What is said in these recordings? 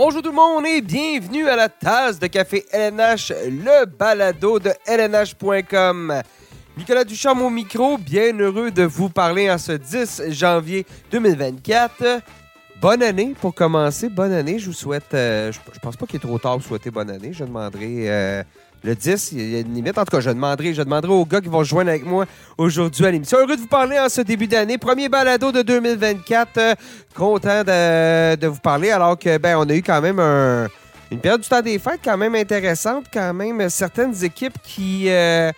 Bonjour tout le monde et bienvenue à la tasse de café LNH, le balado de LNH.com. Nicolas Duchamp au micro, bien heureux de vous parler en ce 10 janvier 2024. Bonne année pour commencer, bonne année. Je vous souhaite, euh, je, pense pas qu'il est trop tard pour souhaiter bonne année. Je demanderai euh, le 10, il y a une limite. En tout cas, je demanderai, je demanderai aux gars qui vont se joindre avec moi aujourd'hui à l'émission. Heureux de vous parler en ce début d'année. Premier balado de 2024. Euh, content de, vous parler alors que ben on a eu quand même un- une période du temps des fêtes quand même intéressante. Quand même certaines équipes qui, euh,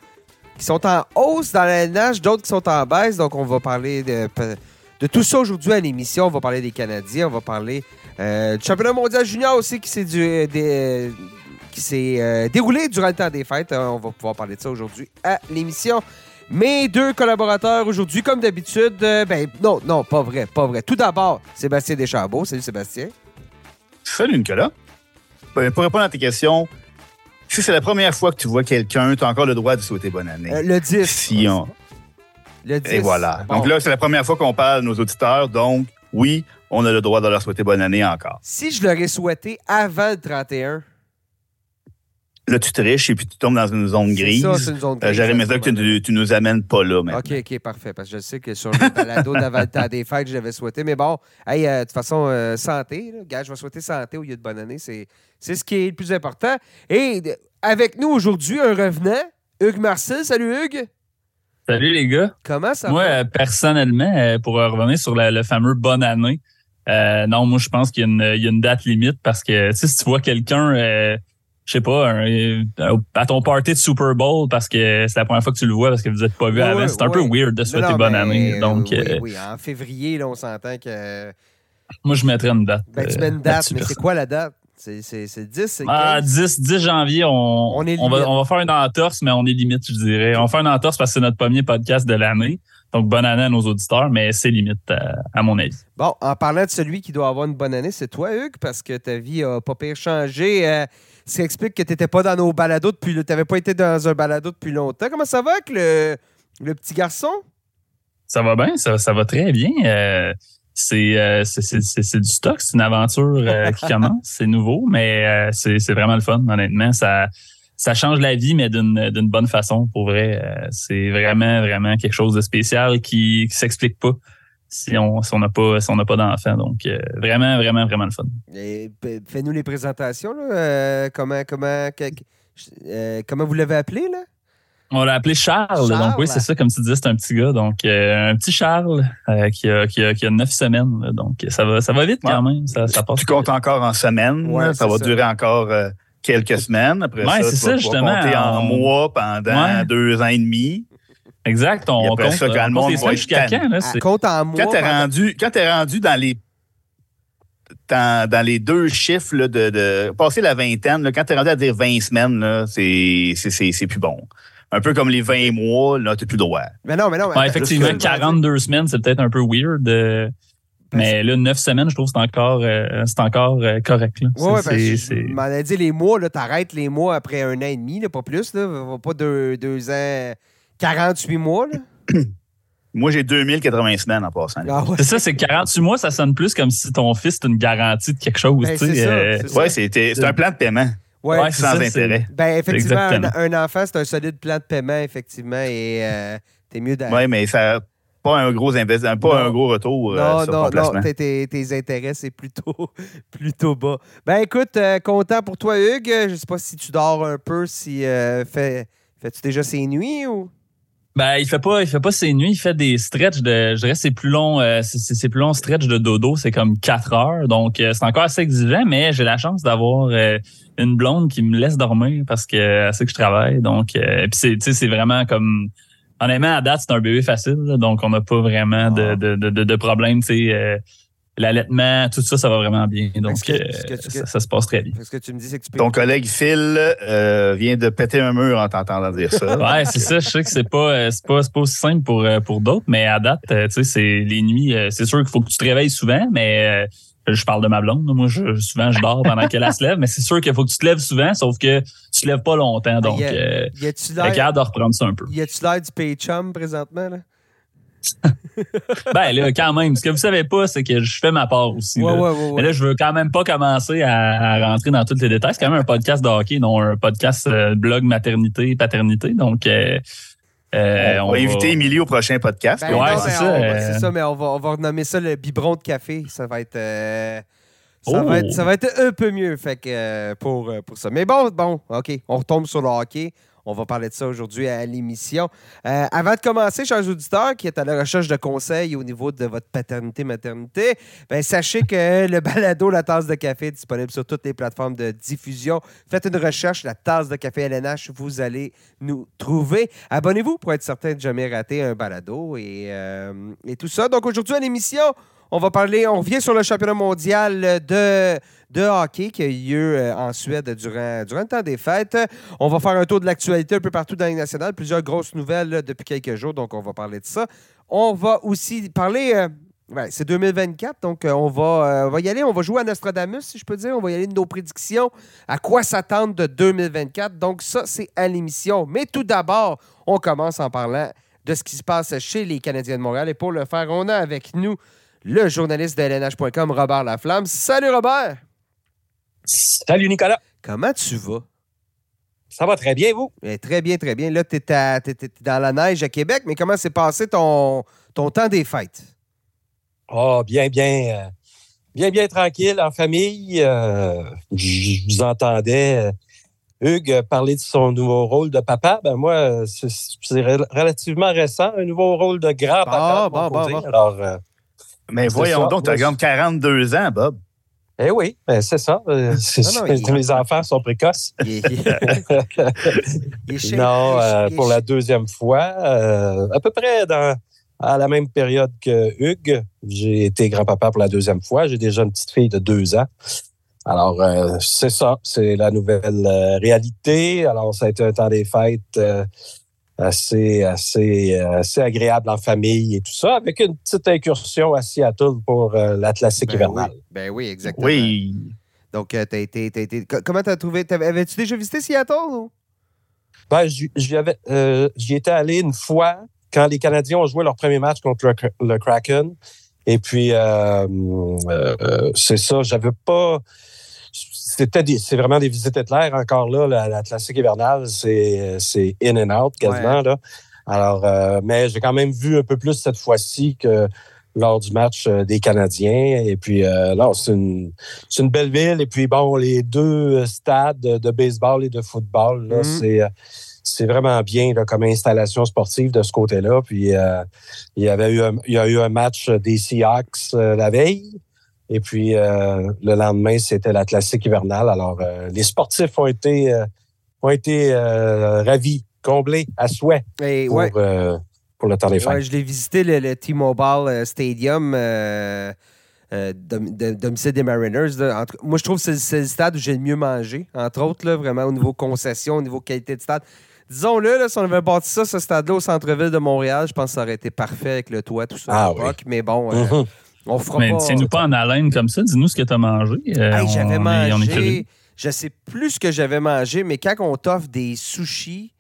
qui sont en hausse dans la nage, d'autres qui sont en baisse. Donc on va parler de, tout ça aujourd'hui à l'émission. On va parler des Canadiens, on va parler euh, du championnat mondial junior aussi qui s'est du- qui s'est euh, déroulé durant le temps des fêtes. Euh, on va pouvoir parler de ça aujourd'hui à l'émission. Mes deux collaborateurs aujourd'hui, comme d'habitude, euh, ben non, non, pas vrai, pas vrai. Tout d'abord, Sébastien Deschambault. Salut Sébastien. Salut Nicolas. Ben, pour répondre à tes questions, si c'est la première fois que tu vois quelqu'un, tu as encore le droit de souhaiter bonne année. Euh, le 10. Si on- Le 10. Et voilà. Bon. Donc là, c'est la première fois qu'on parle à nos auditeurs. Donc, oui, on a le droit de leur souhaiter bonne année encore. Si je l'aurais souhaité avant le 31, Là, tu triches et puis tu tombes dans une zone grise. ça, c'est une zone Euh, grise. J'aurais aimé ça que tu, tu nous amènes pas là. Mais... OK, OK, parfait. Parce que je sais que sur le balado d'avant des fêtes, je l'avais souhaité. Mais bon, hey, euh, de toute façon, euh, santé. Là. Gars, je vais souhaiter santé au lieu de bonne année. C'est c'est ce qui est le plus important. Et avec nous aujourd'hui, un revenant, Hugues Marcel. Salut Hugues. Salut les gars. Comment ça Moi, va? euh, personnellement, euh, pour euh, revenir sur la- le fameux bonne année, euh, non, moi je pense qu'il y, a une- il y a une date limite parce que tu sais, si tu vois quelqu'un, euh, je sais pas, un- euh, à ton party de Super Bowl parce que c'est la première fois que tu le vois parce que vous n'êtes pas vu Ouais, avant, c'est un ouais. peu weird de souhaiter bonne mais, année. Donc, oui, euh, oui, en février, là, on s'entend que. moi je mettrais une date. Ben, tu euh, mets une date, mais c'est quoi la date? C'est c'est- c'est 10, c'est 15? Ah, 10, 10 janvier, on, On est on, va, on va faire une entorse, mais on est limite, je dirais. On va faire une entorse parce que c'est notre premier podcast de l'année. Donc, bonne année à nos auditeurs, mais c'est limite à, à mon avis. Bon, en parlant de celui qui doit avoir une bonne année, c'est toi, Hugues, parce que ta vie a pas pire changé. Euh, ça explique que tu n'étais pas dans nos balados depuis. Tu n'avais pas été dans un balado depuis longtemps. Comment ça va avec le, le petit garçon? Ça va bien, ça, ça va très bien. Euh, c'est, euh, c'est, c'est, c'est- c'est du stock, c'est une aventure euh, qui commence, c'est nouveau, mais c'est, c'est vraiment le fun, honnêtement. Ça, ça change la vie, mais d'une, d'une bonne façon, pour vrai. C'est vraiment, vraiment quelque chose de spécial qui, qui s'explique pas si on si on n'a pas si on n'a pas d'enfant. Donc euh, vraiment, vraiment, vraiment le fun. Fais-nous les présentations. Là. Euh, comment, comment, que- euh, comment vous l'avez appelé? Là? On l'a appelé Charles. Charles. Donc oui, c'est ça, comme tu disais, c'est un petit gars. Donc euh, un petit Charles euh, qui, a, qui, a, qui a neuf semaines. là. donc ça va ça va vite quand même. Ça, ça passe. Tu comptes encore en semaines. Ouais, ça va ça. durer encore euh, quelques semaines. Après Ouais, ça, c'est tu vas ça, justement. compter en mois pendant Ouais. deux ans et demi. Exact. On compte, ça, quand on le compte monde va jusqu'à quand? Là, À c'est- compte en mois. Quand t'es rendu, quand t'es rendu dans les dans, dans les deux chiffres là, de, de passer la vingtaine, là, quand t'es rendu à dire 20 semaines, c'est, c'est, c'est, c'est plus bon. Un peu comme les 20 mois, là, t'as plus droit. Mais non, mais non. Ouais, effectivement, je veux dire- 42 semaines, c'est peut-être un peu weird. euh, mais là, 9 semaines, je trouve que c'est encore, euh, c'est encore euh, correct. Là. Ouais, m'en ai dit les mois, là, t'arrêtes les mois après un an et demi, là, pas plus, là. Pas deux, deux ans, 48 mois, là? Moi, j'ai 2080 semaines en passant. Ah ouais. c'est ça, c'est 48 mois, ça sonne plus comme si ton fils est une garantie de quelque chose. Ben, c'est euh, c'est. Ouais, c'est un plan de paiement Ouais. Ouais, c'est sans ça, intérêt. Ben, effectivement, un, enfant, c'est un solide plan de paiement, effectivement, et euh, t'es mieux d'aller. Ouais, mais ça n'a pas un gros investissement, pas Non. un gros retour euh, Non, sur non, ton non, placement. tes, tes- tes intérêts, c'est plutôt, plutôt bas. Ben écoute, euh, content pour toi, Hugues. Je sais pas si tu dors un peu, si euh, fais, fais-tu déjà ses nuits ou? Ben, il fait pas, il fait pas ses nuits, il fait des stretches de, je dirais, c'est plus long, euh, c'est- plus long stretch de dodo, c'est comme 4 heures, donc euh, c'est encore assez exigeant, mais j'ai la chance d'avoir euh, une blonde qui me laisse dormir parce que elle sait que je travaille, donc euh, puis c'est, tu sais, c'est vraiment comme, honnêtement à date c'est un bébé facile, là, donc on n'a pas vraiment de, Ah. de, de, de, de problème, tu sais, euh, l'allaitement, tout ça, ça va vraiment bien, donc que- euh, que ça, ça se passe très bien. Ce que tu me dis, c'est que tu peux. Ton collègue Phil euh, vient de péter un mur en t'entendant dire ça. Ouais, c'est ça. Je sais que c'est pas, euh, c'est pas, c'est pas aussi simple pour, euh, pour d'autres, mais à date, euh, tu sais, c'est les nuits. euh, C'est sûr qu'il faut que tu te réveilles souvent, mais euh, je parle de ma blonde. Moi, je, souvent, je dors pendant qu'elle elle se lève, mais c'est sûr qu'il faut que tu te lèves souvent, sauf que tu te lèves pas longtemps. Donc, y a- y l'air de reprendre ça un peu. y a-tu l'air du pay chum présentement, là? ben là, quand même, ce que vous savez pas, c'est que je fais ma part aussi. Ouais, là. ouais, ouais, ouais. Mais là, je veux quand même pas commencer à, à rentrer dans tous les détails. C'est quand même un podcast de hockey, non un podcast euh, blog maternité, paternité. Donc, euh, euh, on, va inviter Émilie au prochain podcast. Ben Ouais, non, c'est ça, euh. C'est ça, mais on va, on va renommer ça le biberon de café. Ça va être. euh, ça, Oh. va être, ça va être un peu mieux fait que, euh, pour, pour ça. Mais bon, bon, OK, on retombe sur le hockey. On va parler de ça aujourd'hui à l'émission. Euh, avant de commencer, chers auditeurs qui êtes à la recherche de conseils au niveau de votre paternité-maternité, ben, sachez que le balado La Tasse de Café est disponible sur toutes les plateformes de diffusion. Faites une recherche, La Tasse de Café LNH, vous allez nous trouver. Abonnez-vous pour être certain de jamais rater un balado et, euh, et tout ça. Donc aujourd'hui à l'émission, on va parler, on revient sur le championnat mondial de, hockey qui a eu lieu euh, en Suède durant, le temps des fêtes. On va faire un tour de l'actualité un peu partout dans les nationales, plusieurs grosses nouvelles là, depuis quelques jours, donc on va parler de ça. On va aussi parler, euh, c'est 2024, donc euh, euh, on va y aller, on va jouer à Nostradamus, si je peux dire, on va y aller de nos prédictions, à quoi s'attendre de 2024. Donc ça, c'est à l'émission. Mais tout d'abord, on commence en parlant de ce qui se passe chez les Canadiens de Montréal. Et pour le faire, on a avec nous le journaliste de LNH.com, Robert Laflamme. Salut Robert! Salut Nicolas. Comment tu vas? Ça va très bien, vous? Eh, très bien, très bien. Là, tu es, dans la neige à Québec, mais comment s'est passé ton, ton temps des fêtes? Oh, bien, bien, euh, bien, bien tranquille en famille. Euh, je vous entendais, euh, Hugues, parler de son nouveau rôle de papa. Ben moi, c'est c'est rel- relativement récent, un nouveau rôle de grand-papa. Bon, bon, bon, bon. Alors, Mais voyons ça. donc, tu as comme 42 ans, Bob. eh oui, ben c'est ça. euh, c'est Non, non, il- Les enfants sont précoces. Il est- il est- il est chez- non, euh, il est pour la deuxième fois, euh, à peu près dans, à la même période que Hugues. J'ai été grand-papa pour la deuxième fois. J'ai déjà une petite fille de deux ans. Alors, euh, c'est ça, c'est la nouvelle euh, réalité. Alors, ça a été un temps des fêtes euh, assez, assez, euh, assez agréable en famille et tout ça, avec une petite incursion à Seattle pour euh, la classique Ben hivernale. oui, ben oui, exactement. Oui. Donc, euh, t'as été, t'as été- co- comment t'as trouvé? t'avais- Avais-tu déjà visité Seattle? Ou? Ben, j'y j'y avais, euh, j'y étais allé une fois quand les Canadiens ont joué leur premier match contre le, le Kraken. Et puis, euh, c'est ça, j'avais pas. C'était des- c'est vraiment des visites éclairs encore là. La, la classique hivernale, c'est, c'est in and out quasiment. Là. Alors, euh, mais j'ai quand même vu un peu plus cette fois-ci que lors du match euh, des Canadiens. Et puis, euh, là, c'est une, c'est une belle ville. Et puis, bon, les deux stades de, baseball et de football, là, Mhm. c'est, c'est vraiment bien là, comme installation sportive de ce côté-là. Puis, euh, il, y avait eu un, il y a eu un match des Seahawks euh, la veille. Et puis, euh, le lendemain, c'était la classique hivernale. Alors, euh, les sportifs ont été, euh, ont été ravis, comblés à souhait Et, pour, ouais, pour le temps des fêtes. ouais, je l'ai visité, le, le T-Mobile Stadium. euh, de- domicile des Mariners. là. Moi, je trouve que c'est c'est le stade où j'ai le mieux mangé, entre autres, là, vraiment au niveau concession, au niveau qualité de stade. Disons-le, là, si on avait bâti ça, ce stade-là, au centre-ville de Montréal, je pense que ça aurait été parfait avec le toit, tout ça. Ah à l'époque. Mais bon, euh, Mhm. On fera Mais pas. tiens-nous pas en haleine comme ça. Dis-nous ce que tu as mangé. Euh, Hey, j'avais mangé, je sais plus ce que j'avais mangé, mais quand on t'offre des sushis,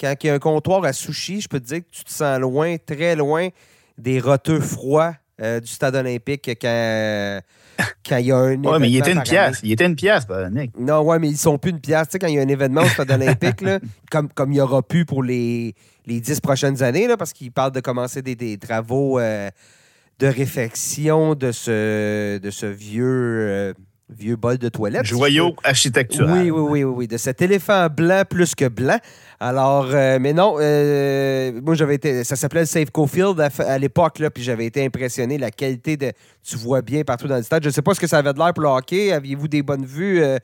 quand il y a un comptoir à sushis, je peux te dire que tu te sens loin, très loin des roteux froids euh, du stade olympique quand, quand il y a un Ouais, mais il était une pièce. année. Il était une pièce, bah, Nick. Non, ouais, mais ils sont plus une pièce. Tu sais, quand il y a un événement au stade olympique, là, comme, comme il y aura plus pour les, les dix prochaines années, là, parce qu'ils parlent de commencer des, des travaux euh, de réfection de ce, de ce vieux, euh, vieux bol de toilette. Joyau architectural. Oui, oui, oui, oui, oui, de cet éléphant blanc plus que blanc. Alors, euh, mais non, euh, moi j'avais été, ça s'appelait le Safeco Field à, à l'époque, là, puis j'avais été impressionné, la qualité de, tu vois bien partout dans le stade. Je ne sais pas ce que ça avait de l'air pour le hockey. Aviez-vous des bonnes vues, euh,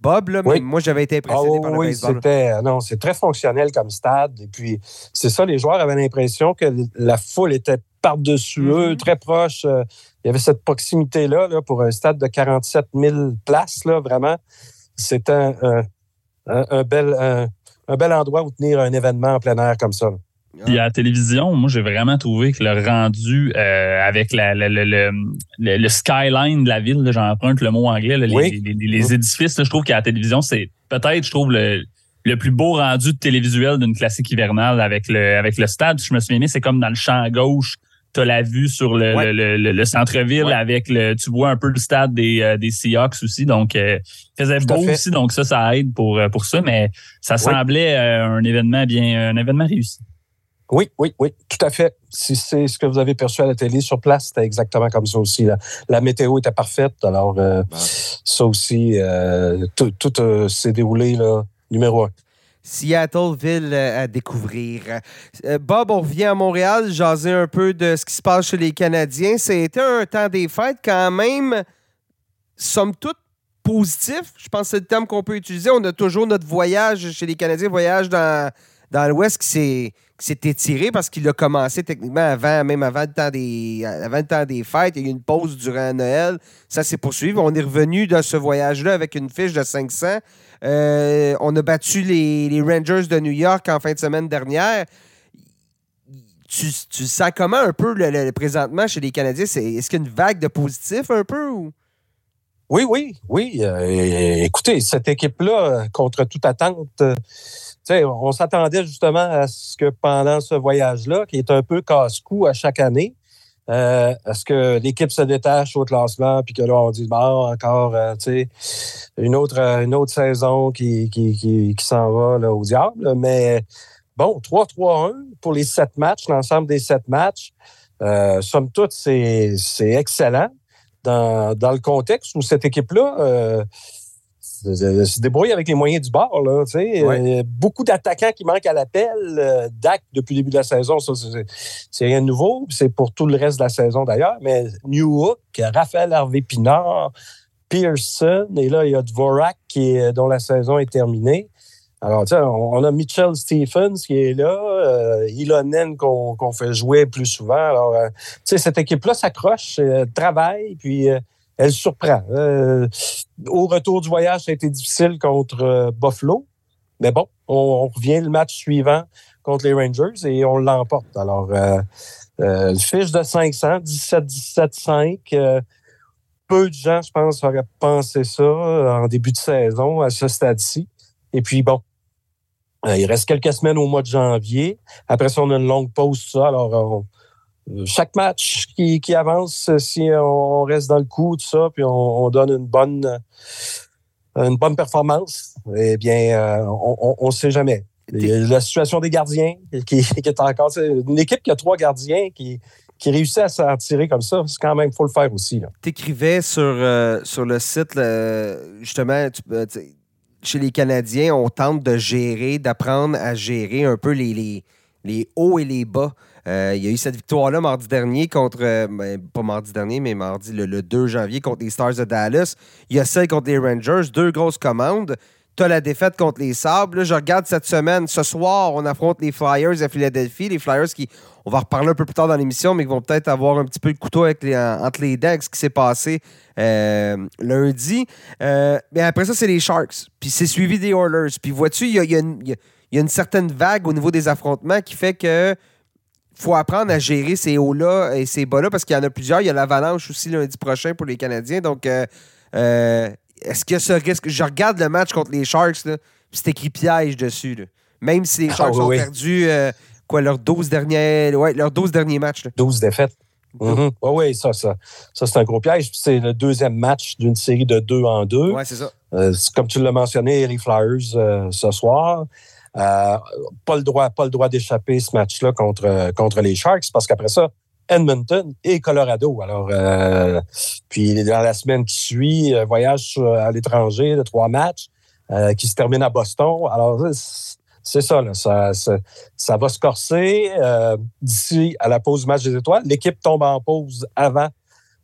Bob, là, mais Oui. moi j'avais été impressionné oui, par le oui, baseball. c'était non, c'est très fonctionnel comme stade. Et puis c'est ça, les joueurs avaient l'impression que la foule était par-dessus Mhm. eux, très proche. Euh, Il y avait cette proximité-là là, pour un stade de 47 000 places, là, vraiment. C'était un, un- un- un bel, un, un bel endroit où tenir un événement en plein air comme ça. là. Puis à la télévision, moi, j'ai vraiment trouvé que le rendu euh, avec la, la- le, le, le- le skyline de la ville, j'emprunte le mot anglais, là, les, Oui. les- les- les édifices, là, je trouve qu'à la télévision, c'est peut-être, je trouve, le, le plus beau rendu de télévisuel d'une classique hivernale avec le, avec le stade. Je me souviens, c'est comme dans le champ à gauche tu as la vue sur le, Ouais. le, le- le centre-ville Ouais. avec le. Tu vois un peu le stade des, euh, des Seahawks aussi. Donc, euh, faisait beau fait. aussi, donc ça, ça aide pour, euh, pour ça, mais ça semblait euh, un événement bien, un événement réussi. Oui, oui, oui, tout à fait. Si c'est ce que vous avez perçu à la télé sur place, c'était exactement comme ça aussi. là. La météo était parfaite, alors euh, ça aussi, euh, tout, tout euh, s'est déroulé là, numéro un. Seattle, ville euh, à découvrir. Euh, Bob, on revient à Montréal, jaser un peu de ce qui se passe chez les Canadiens. C'était un temps des fêtes quand même, somme toute, positif. Je pense que c'est le terme qu'on peut utiliser. On a toujours notre voyage chez les Canadiens, voyage dans, dans l'Ouest qui s'est étiré parce qu'il a commencé techniquement avant, même avant le, temps des, avant le temps des fêtes. Il y a eu une pause durant Noël. Ça s'est poursuivi. On est revenu de ce voyage-là avec une fiche de 500. Euh, on a battu les, Rangers de New York en fin de semaine dernière. Tu, tu sens comment un peu le, présentement chez les Canadiens? Est-ce qu'il y a une vague de positif un peu? Ou? Oui, oui, oui. Euh, écoutez, cette équipe-là, contre toute attente, euh, on s'attendait justement à ce que pendant ce voyage-là, qui est un peu casse-cou à chaque année, euh, à ce que l'équipe se détache au classement, puis que là, on dit, bon, encore, euh, tu sais, une autre, euh, une autre saison qui, qui, qui, qui s'en va là, au diable. Mais bon, 3-3-1 pour les sept matchs, l'ensemble des sept matchs. Euh, somme toute, c'est c'est excellent dans, dans le contexte où cette équipe-là euh, se, débrouille avec les moyens du bord. Là. Ouais. Euh, beaucoup d'attaquants qui manquent à l'appel. Euh, Dak, depuis le début de la saison, ça, c'est- rien de nouveau. C'est pour tout le reste de la saison d'ailleurs. Mais New Hook, Raphaël Harvey-Pinard, Pearson, et là, il y a Dvorak qui est- dont la saison est terminée. Alors, tu sais, on, a Mitchell Stephens qui est là, euh, Ilonen qu'on fait jouer plus souvent. Alors, euh, tu sais, cette équipe-là s'accroche, euh, travaille, puis euh, elle surprend. Euh, au retour du voyage, ça a été difficile contre euh, Buffalo. Mais bon, on, on revient le match suivant contre les Rangers et on l'emporte. Alors, euh, euh, le fiche de 500, 17-17-5. euh, peu de gens, je pense, auraient pensé ça euh, en début de saison à ce stade-ci. Et puis, bon, il reste quelques semaines au mois de janvier. Après ça, on a une longue pause, ça. Alors, on- chaque match qui, avance, si on reste dans le coup, tout ça, puis on, on donne une bonne, une bonne performance, eh bien, euh, on ne sait jamais. La situation des gardiens qui, est encore. Une équipe qui a trois gardiens qui, qui réussit à s'en tirer comme ça, c'est quand même, faut le faire aussi. là. T'écrivais sur, euh, sur le site, justement, tu- euh, tu chez les Canadiens, on tente de gérer, d'apprendre à gérer un peu les, les, les hauts et les bas. Euh, il y a eu cette victoire-là mardi dernier contre, euh, ben, pas mardi dernier, mais mardi le, le 2 janvier contre les Stars de Dallas. Il y a celle contre les Rangers, deux grosses commandes. Tu as la défaite contre les Sabres. Là, je regarde cette semaine. Ce soir, on affronte les Flyers à Philadelphie. Les Flyers qui, on va reparler un peu plus tard dans l'émission, mais qui vont peut-être avoir un petit peu le couteau entre les dents ce qui s'est passé euh, lundi. Mais après ça, c'est les Sharks. Puis c'est suivi des Oilers. Puis vois-tu, il y a une certaine vague au niveau des affrontements qui fait que faut apprendre à gérer ces hauts-là et ces bas-là parce qu'il y en a plusieurs. Il y a l'avalanche aussi lundi prochain pour les Canadiens. Donc, euh, euh, est-ce qu'il y a ce risque? Je regarde le match contre les Sharks, là, c'est écrit piège dessus. là. Même si les Ah, Sharks oui, ont oui. perdu euh, quoi, leurs 12 derniers, ouais, leurs 12 derniers matchs. là. 12 défaites. Mhm. Oui, oui, ça, ça, ça c'est un gros piège. C'est le deuxième match d'une série de deux en deux. Ouais, c'est ça. Euh, comme tu l'as mentionné, les Flyers euh, ce soir. Euh, pas le droit, pas le droit d'échapper ce match-là contre, contre les Sharks parce qu'après ça, Edmonton et Colorado. Alors, euh, puis dans la semaine qui suit, euh, voyage à l'étranger de trois matchs qui se termine à Boston. Alors, c'est- ça, là, ça, ça, va se corser d'ici à la pause du match des étoiles. L'équipe tombe en pause avant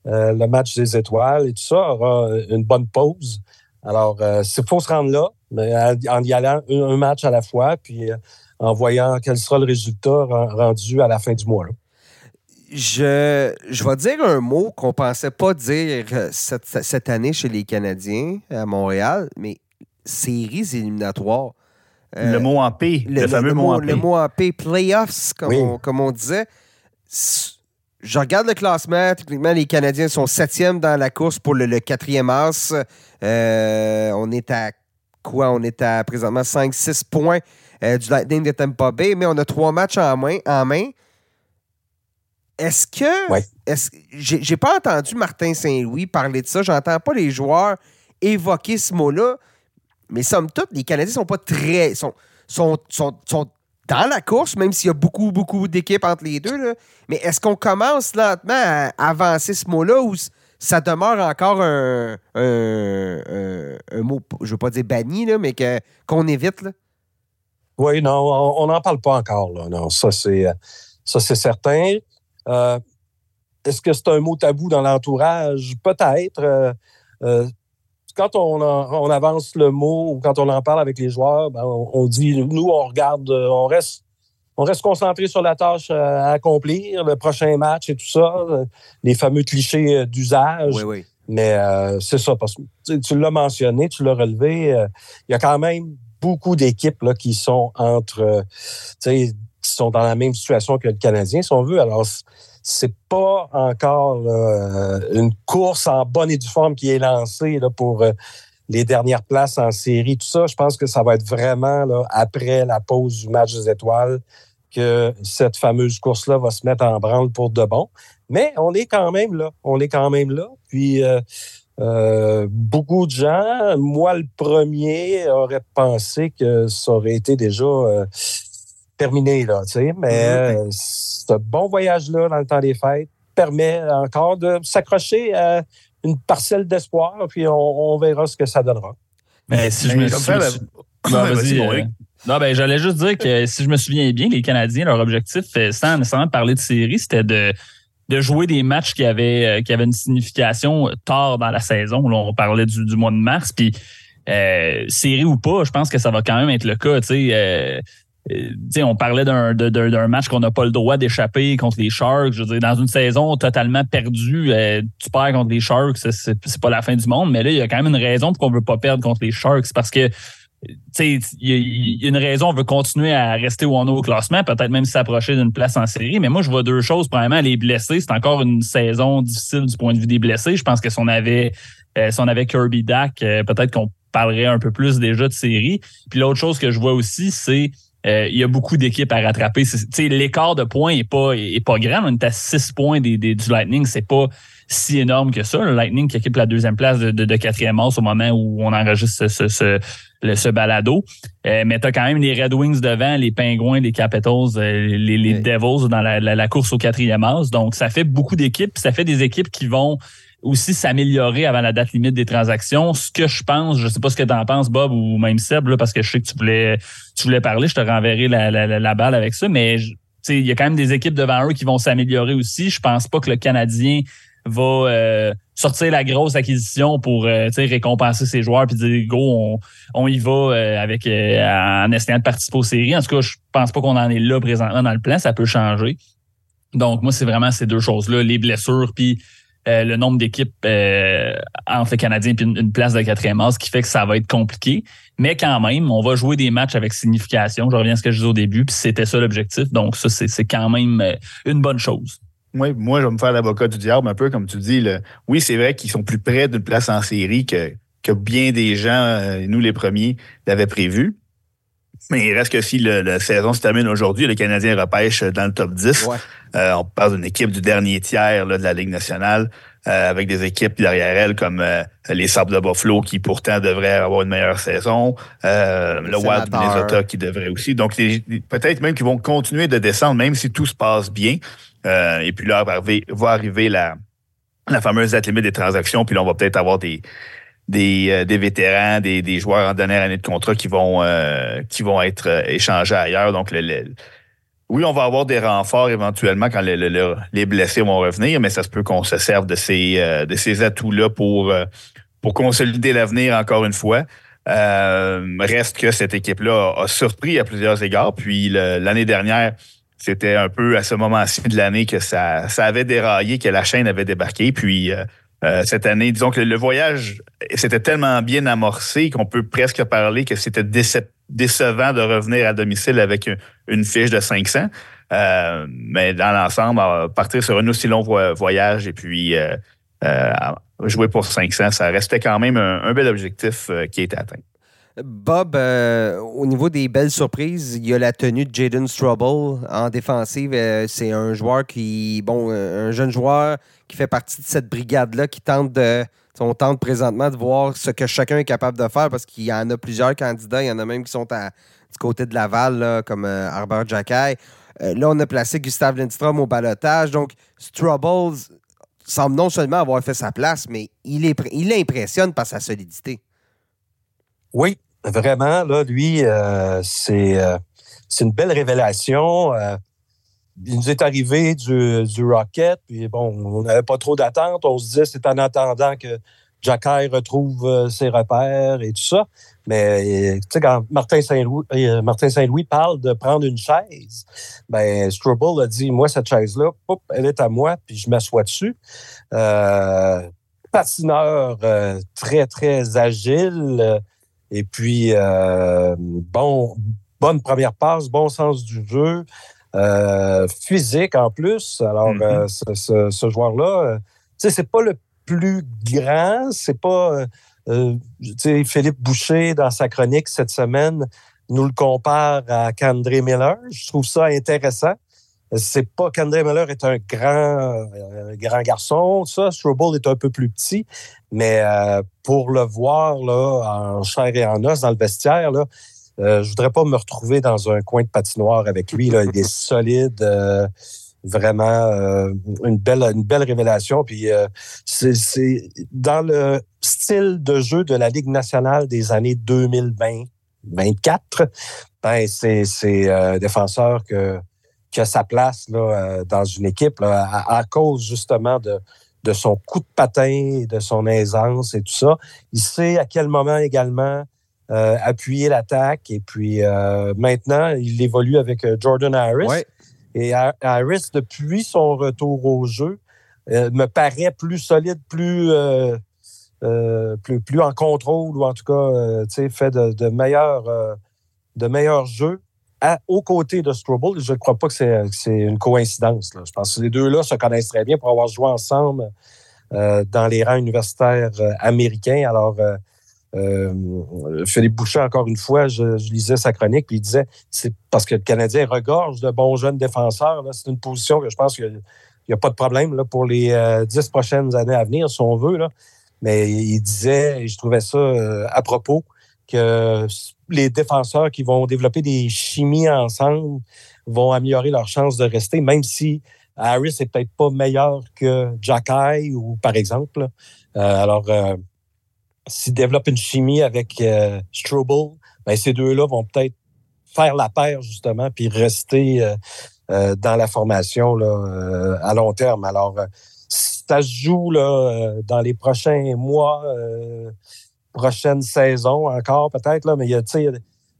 le match des étoiles et tout ça aura une bonne pause. Alors, il faut se rendre là, en en y allant un, un match à la fois, puis euh, en voyant quel sera le résultat ren- rendu à la fin du mois. là. Je, je vais dire un mot qu'on pensait pas dire euh, cette, cette année chez les Canadiens à Montréal, mais séries éliminatoires. Euh, le mot en P, le, fameux mot, en P. Le mot en P, playoffs, comme, Oui. on, comme on disait. Je regarde le classement. Techniquement, les Canadiens sont septièmes dans la course pour le, le quatrième as. Euh, on est à quoi? On est à présentement 5-6 points euh, du Lightning de Tampa Bay, mais on a trois matchs en main. En main. Est-ce que. Ouais. Est-ce, j'ai, pas entendu Martin Saint-Louis parler de ça. J'entends pas les joueurs évoquer ce mot-là. Mais somme toute, les Canadiens sont pas très. sont, sont, sont, sont dans la course, même s'il y a beaucoup, beaucoup d'équipes entre les deux. là. Mais est-ce qu'on commence lentement à avancer ce mot-là ou ça demeure encore un, mot, je veux pas dire banni, là, mais que, qu'on évite? Là? Oui, non, on n'en parle pas encore. Là. Non, ça, c'est, euh, ça, c'est certain. Euh, est-ce que c'est un mot tabou dans l'entourage? Peut-être. Euh, quand on, en- on avance le mot ou quand on en parle avec les joueurs, ben, on, dit, nous, on regarde, on reste, on reste concentré sur la tâche euh, à accomplir, le prochain match et tout ça, euh, les fameux clichés euh, d'usage. Oui, oui. Mais euh, c'est ça, parce que tu, tu l'as mentionné, tu l'as relevé, euh, il y a quand même beaucoup d'équipes qui sont entre, euh, qui sont dans la même situation que le Canadien, si on veut. Alors, c'est pas encore une course en bonne et due forme qui est lancée là, pour les dernières places en série, tout ça. Je pense que ça va être vraiment là, après la pause du match des étoiles que cette fameuse course-là va se mettre en branle pour de bon. Mais on est quand même là. On est quand même là. Puis euh, euh, beaucoup de gens, moi le premier, aurais pensé que ça aurait été déjà euh, terminé, là, tu sais. Mais euh, ce bon voyage-là dans le temps des fêtes permet encore de s'accrocher à une parcelle d'espoir, puis on, on verra ce que ça donnera. Mais si je Mais me je vais suis. euh. Non, ben, j'allais juste dire que si je me souviens bien, les Canadiens, leur objectif, euh, sans nécessairement parler de série, c'était de, de jouer des matchs qui avaient, euh, qui avaient une signification tard dans la saison. Là, on parlait du, du mois de mars. Puis, euh, série ou pas, je pense que ça va quand même être le cas. Tu sais, euh, tu sais, on parlait d'un match qu'on n'a pas le droit d'échapper contre les Sharks. Je veux dire, dans une saison totalement perdue, euh, tu perds contre les Sharks, c'est- pas la fin du monde. Mais là, il y a quand même une raison pour qu'on veut pas perdre contre les Sharks. Parce que il y, a- une raison, on veut continuer à rester où on est au classement, peut-être même s'approcher d'une place en série. Mais moi, je vois deux choses. Premièrement, les blessés, c'est encore une saison difficile du point de vue des blessés. Je pense que si on avait, euh, si on avait Kirby Dak, euh, peut-être qu'on parlerait un peu plus déjà de série. Puis l'autre chose que je vois aussi, c'est euh, il y a beaucoup d'équipes à rattraper. C'est- tu sais, L'écart de points est pas, est pas grand. On est à 6 points des, des- du Lightning. C'est pas si énorme que ça. Le Lightning qui occupe la deuxième place de, de, de quatrième au moment où on enregistre ce, ce, ce, le- ce balado. Euh, mais tu as quand même les Red Wings devant, les Pingouins, les Capitals, euh, les, les Oui. Devils dans la, la, la course au quatrième as. Donc, ça fait beaucoup d'équipes. Ça fait des équipes qui vont aussi s'améliorer avant la date limite des transactions. Ce que je pense, je sais pas ce que tu en penses, Bob, ou même Seb, là, parce que je sais que tu voulais, tu voulais parler, je te renverrai la, la, la, balle avec ça, mais il y a quand même des équipes devant eux qui vont s'améliorer aussi. Je pense pas que le Canadien va euh, sortir la grosse acquisition pour euh, récompenser ses joueurs puis dire go on, on y va euh, avec euh, en essayant de participer aux séries. En tout cas, je pense pas qu'on en est là présentement dans le plan, ça peut changer. Donc moi c'est vraiment ces deux choses là, les blessures puis euh, le nombre d'équipes euh, entre le Canadien puis une, place de quatrième as, ce qui fait que ça va être compliqué. Mais quand même, on va jouer des matchs avec signification. Je reviens à ce que je disais au début, puis c'était ça l'objectif. Donc ça, c'est quand même euh, une bonne chose. Oui, moi, je vais me faire l'avocat du diable un peu, comme tu dis. le- Oui, c'est vrai qu'ils sont plus près d'une place en série que, que bien des gens, euh, nous les premiers, l'avaient prévu. Mais il reste que si le- la saison se termine aujourd'hui, le Canadien repêche dans le top 10. Ouais. Euh, on parle d'une équipe du dernier tiers là, de la Ligue nationale, euh, avec des équipes derrière elle comme euh, les Sables de Buffalo qui pourtant devraient avoir une meilleure saison, euh, le Wild Sénateurs. Minnesota qui devrait aussi. Donc peut-être même qu'ils vont continuer de descendre, même si tout se passe bien. Euh, et puis là va arriver, va arriver la, la fameuse date limite des transactions, puis là on va peut-être avoir des des, euh, des vétérans, des, des joueurs en dernière année de contrat qui vont euh, qui vont être euh, échangés ailleurs. Donc le- le- oui, on va avoir des renforts éventuellement quand le- le- le- les blessés vont revenir, mais ça se peut qu'on se serve de ces, euh, de ces atouts-là pour, euh, pour consolider l'avenir encore une fois. Euh, reste que cette équipe-là a, a surpris à plusieurs égards. Puis l'année dernière, c'était un peu à ce moment-ci de l'année que ça, ça avait déraillé, que la chaîne avait débarqué. Puis euh, cette année, disons que le, voyage s'était tellement bien amorcé qu'on peut presque parler que c'était décevant de revenir à domicile avec un- une fiche de 500. Euh, mais dans l'ensemble, euh, partir sur un aussi long vo- voyage et puis euh, jouer pour 500, ça restait quand même un, bel objectif qui a atteint. Bob, euh, au niveau des belles surprises, il y a la tenue de Jaden Strubble en défensive. Euh, c'est un joueur qui, bon, euh, un jeune joueur qui fait partie de cette brigade-là qui tente de. On tente présentement de voir ce que chacun est capable de faire parce qu'il y en a plusieurs candidats. Il y en a même qui sont du côté de Laval, comme Arbor Jackay. là, on a placé Gustave Lindstrom au balotage. Donc, Strubble semble non seulement avoir fait sa place, mais il, est, il impressionne par sa solidité. Oui, vraiment, là, lui, euh, c'est euh, c'est une belle révélation. Euh, il nous est arrivé du, du Rocket, puis bon, on n'avait pas trop d'attente. On se disait c'est en attendant que Jacky retrouve ses repères et tout ça. Mais tu sais, quand Martin Saint-Louis Martin Saint-Louis parle de prendre une chaise, ben Struble a dit Moi, cette chaise-là, elle est à moi, puis je m'assois dessus. patineur très, très agile et puis, euh, bon, bonne première passe, bon sens du jeu, euh, physique en plus. Alors, mm-hmm. euh, ce, joueur-là, tu sais, c'est pas le plus grand, c'est pas. tu sais, Philippe Boucher, dans sa chronique cette semaine, nous le compare à Candré Miller. Je trouve ça intéressant. C'est pas qu'André Miller est un grand, grand garçon, ça. Strobel est un peu plus petit, mais euh, pour le voir là, en chair et en os dans le vestiaire, là, euh, je voudrais pas me retrouver dans un coin de patinoire avec lui. Là. Il est solide, euh, vraiment euh, une belle, une belle révélation. Puis c'est dans le style de jeu de la Ligue nationale des années 2020-24. Ben c'est c'est un défenseur que qui a sa place là, dans une équipe à, cause justement de de son coup de patin, de son aisance et tout ça. Il sait à quel moment également euh, appuyer l'attaque. Et puis euh, maintenant, il évolue avec euh, Jordan Harris. Et Harris, depuis son retour au jeu, me paraît plus solide, plus, plus, plus en contrôle, ou en tout cas, fait de, de meilleurs de meilleurs jeux aux côtés de Strobel, je ne crois pas que c'est une coïncidence. Je pense que les deux-là se connaissent très bien pour avoir joué ensemble euh, dans les rangs universitaires euh, américains. Alors, euh, Philippe Boucher, encore une fois, je, lisais sa chronique, puis il disait c'est parce que le Canadien regorge de bons jeunes défenseurs. C'est une position que je pense qu'il n'y a, pas de problème pour les dix prochaines années à venir, si on veut. Mais il disait, et je trouvais ça à propos, que les défenseurs qui vont développer des chimies ensemble vont améliorer leurs chances de rester, même si Harris n'est peut-être pas meilleur que Jacky ou par exemple. Euh, alors, euh, s'ils développent une chimie avec euh, Strobel, ben, ces deux-là vont peut-être faire la paire justement puis rester euh, dans la formation là, à long terme. Alors, ça se joue là, dans les prochains mois prochaine saison encore, peut-être, là, mais il y a, tu sais,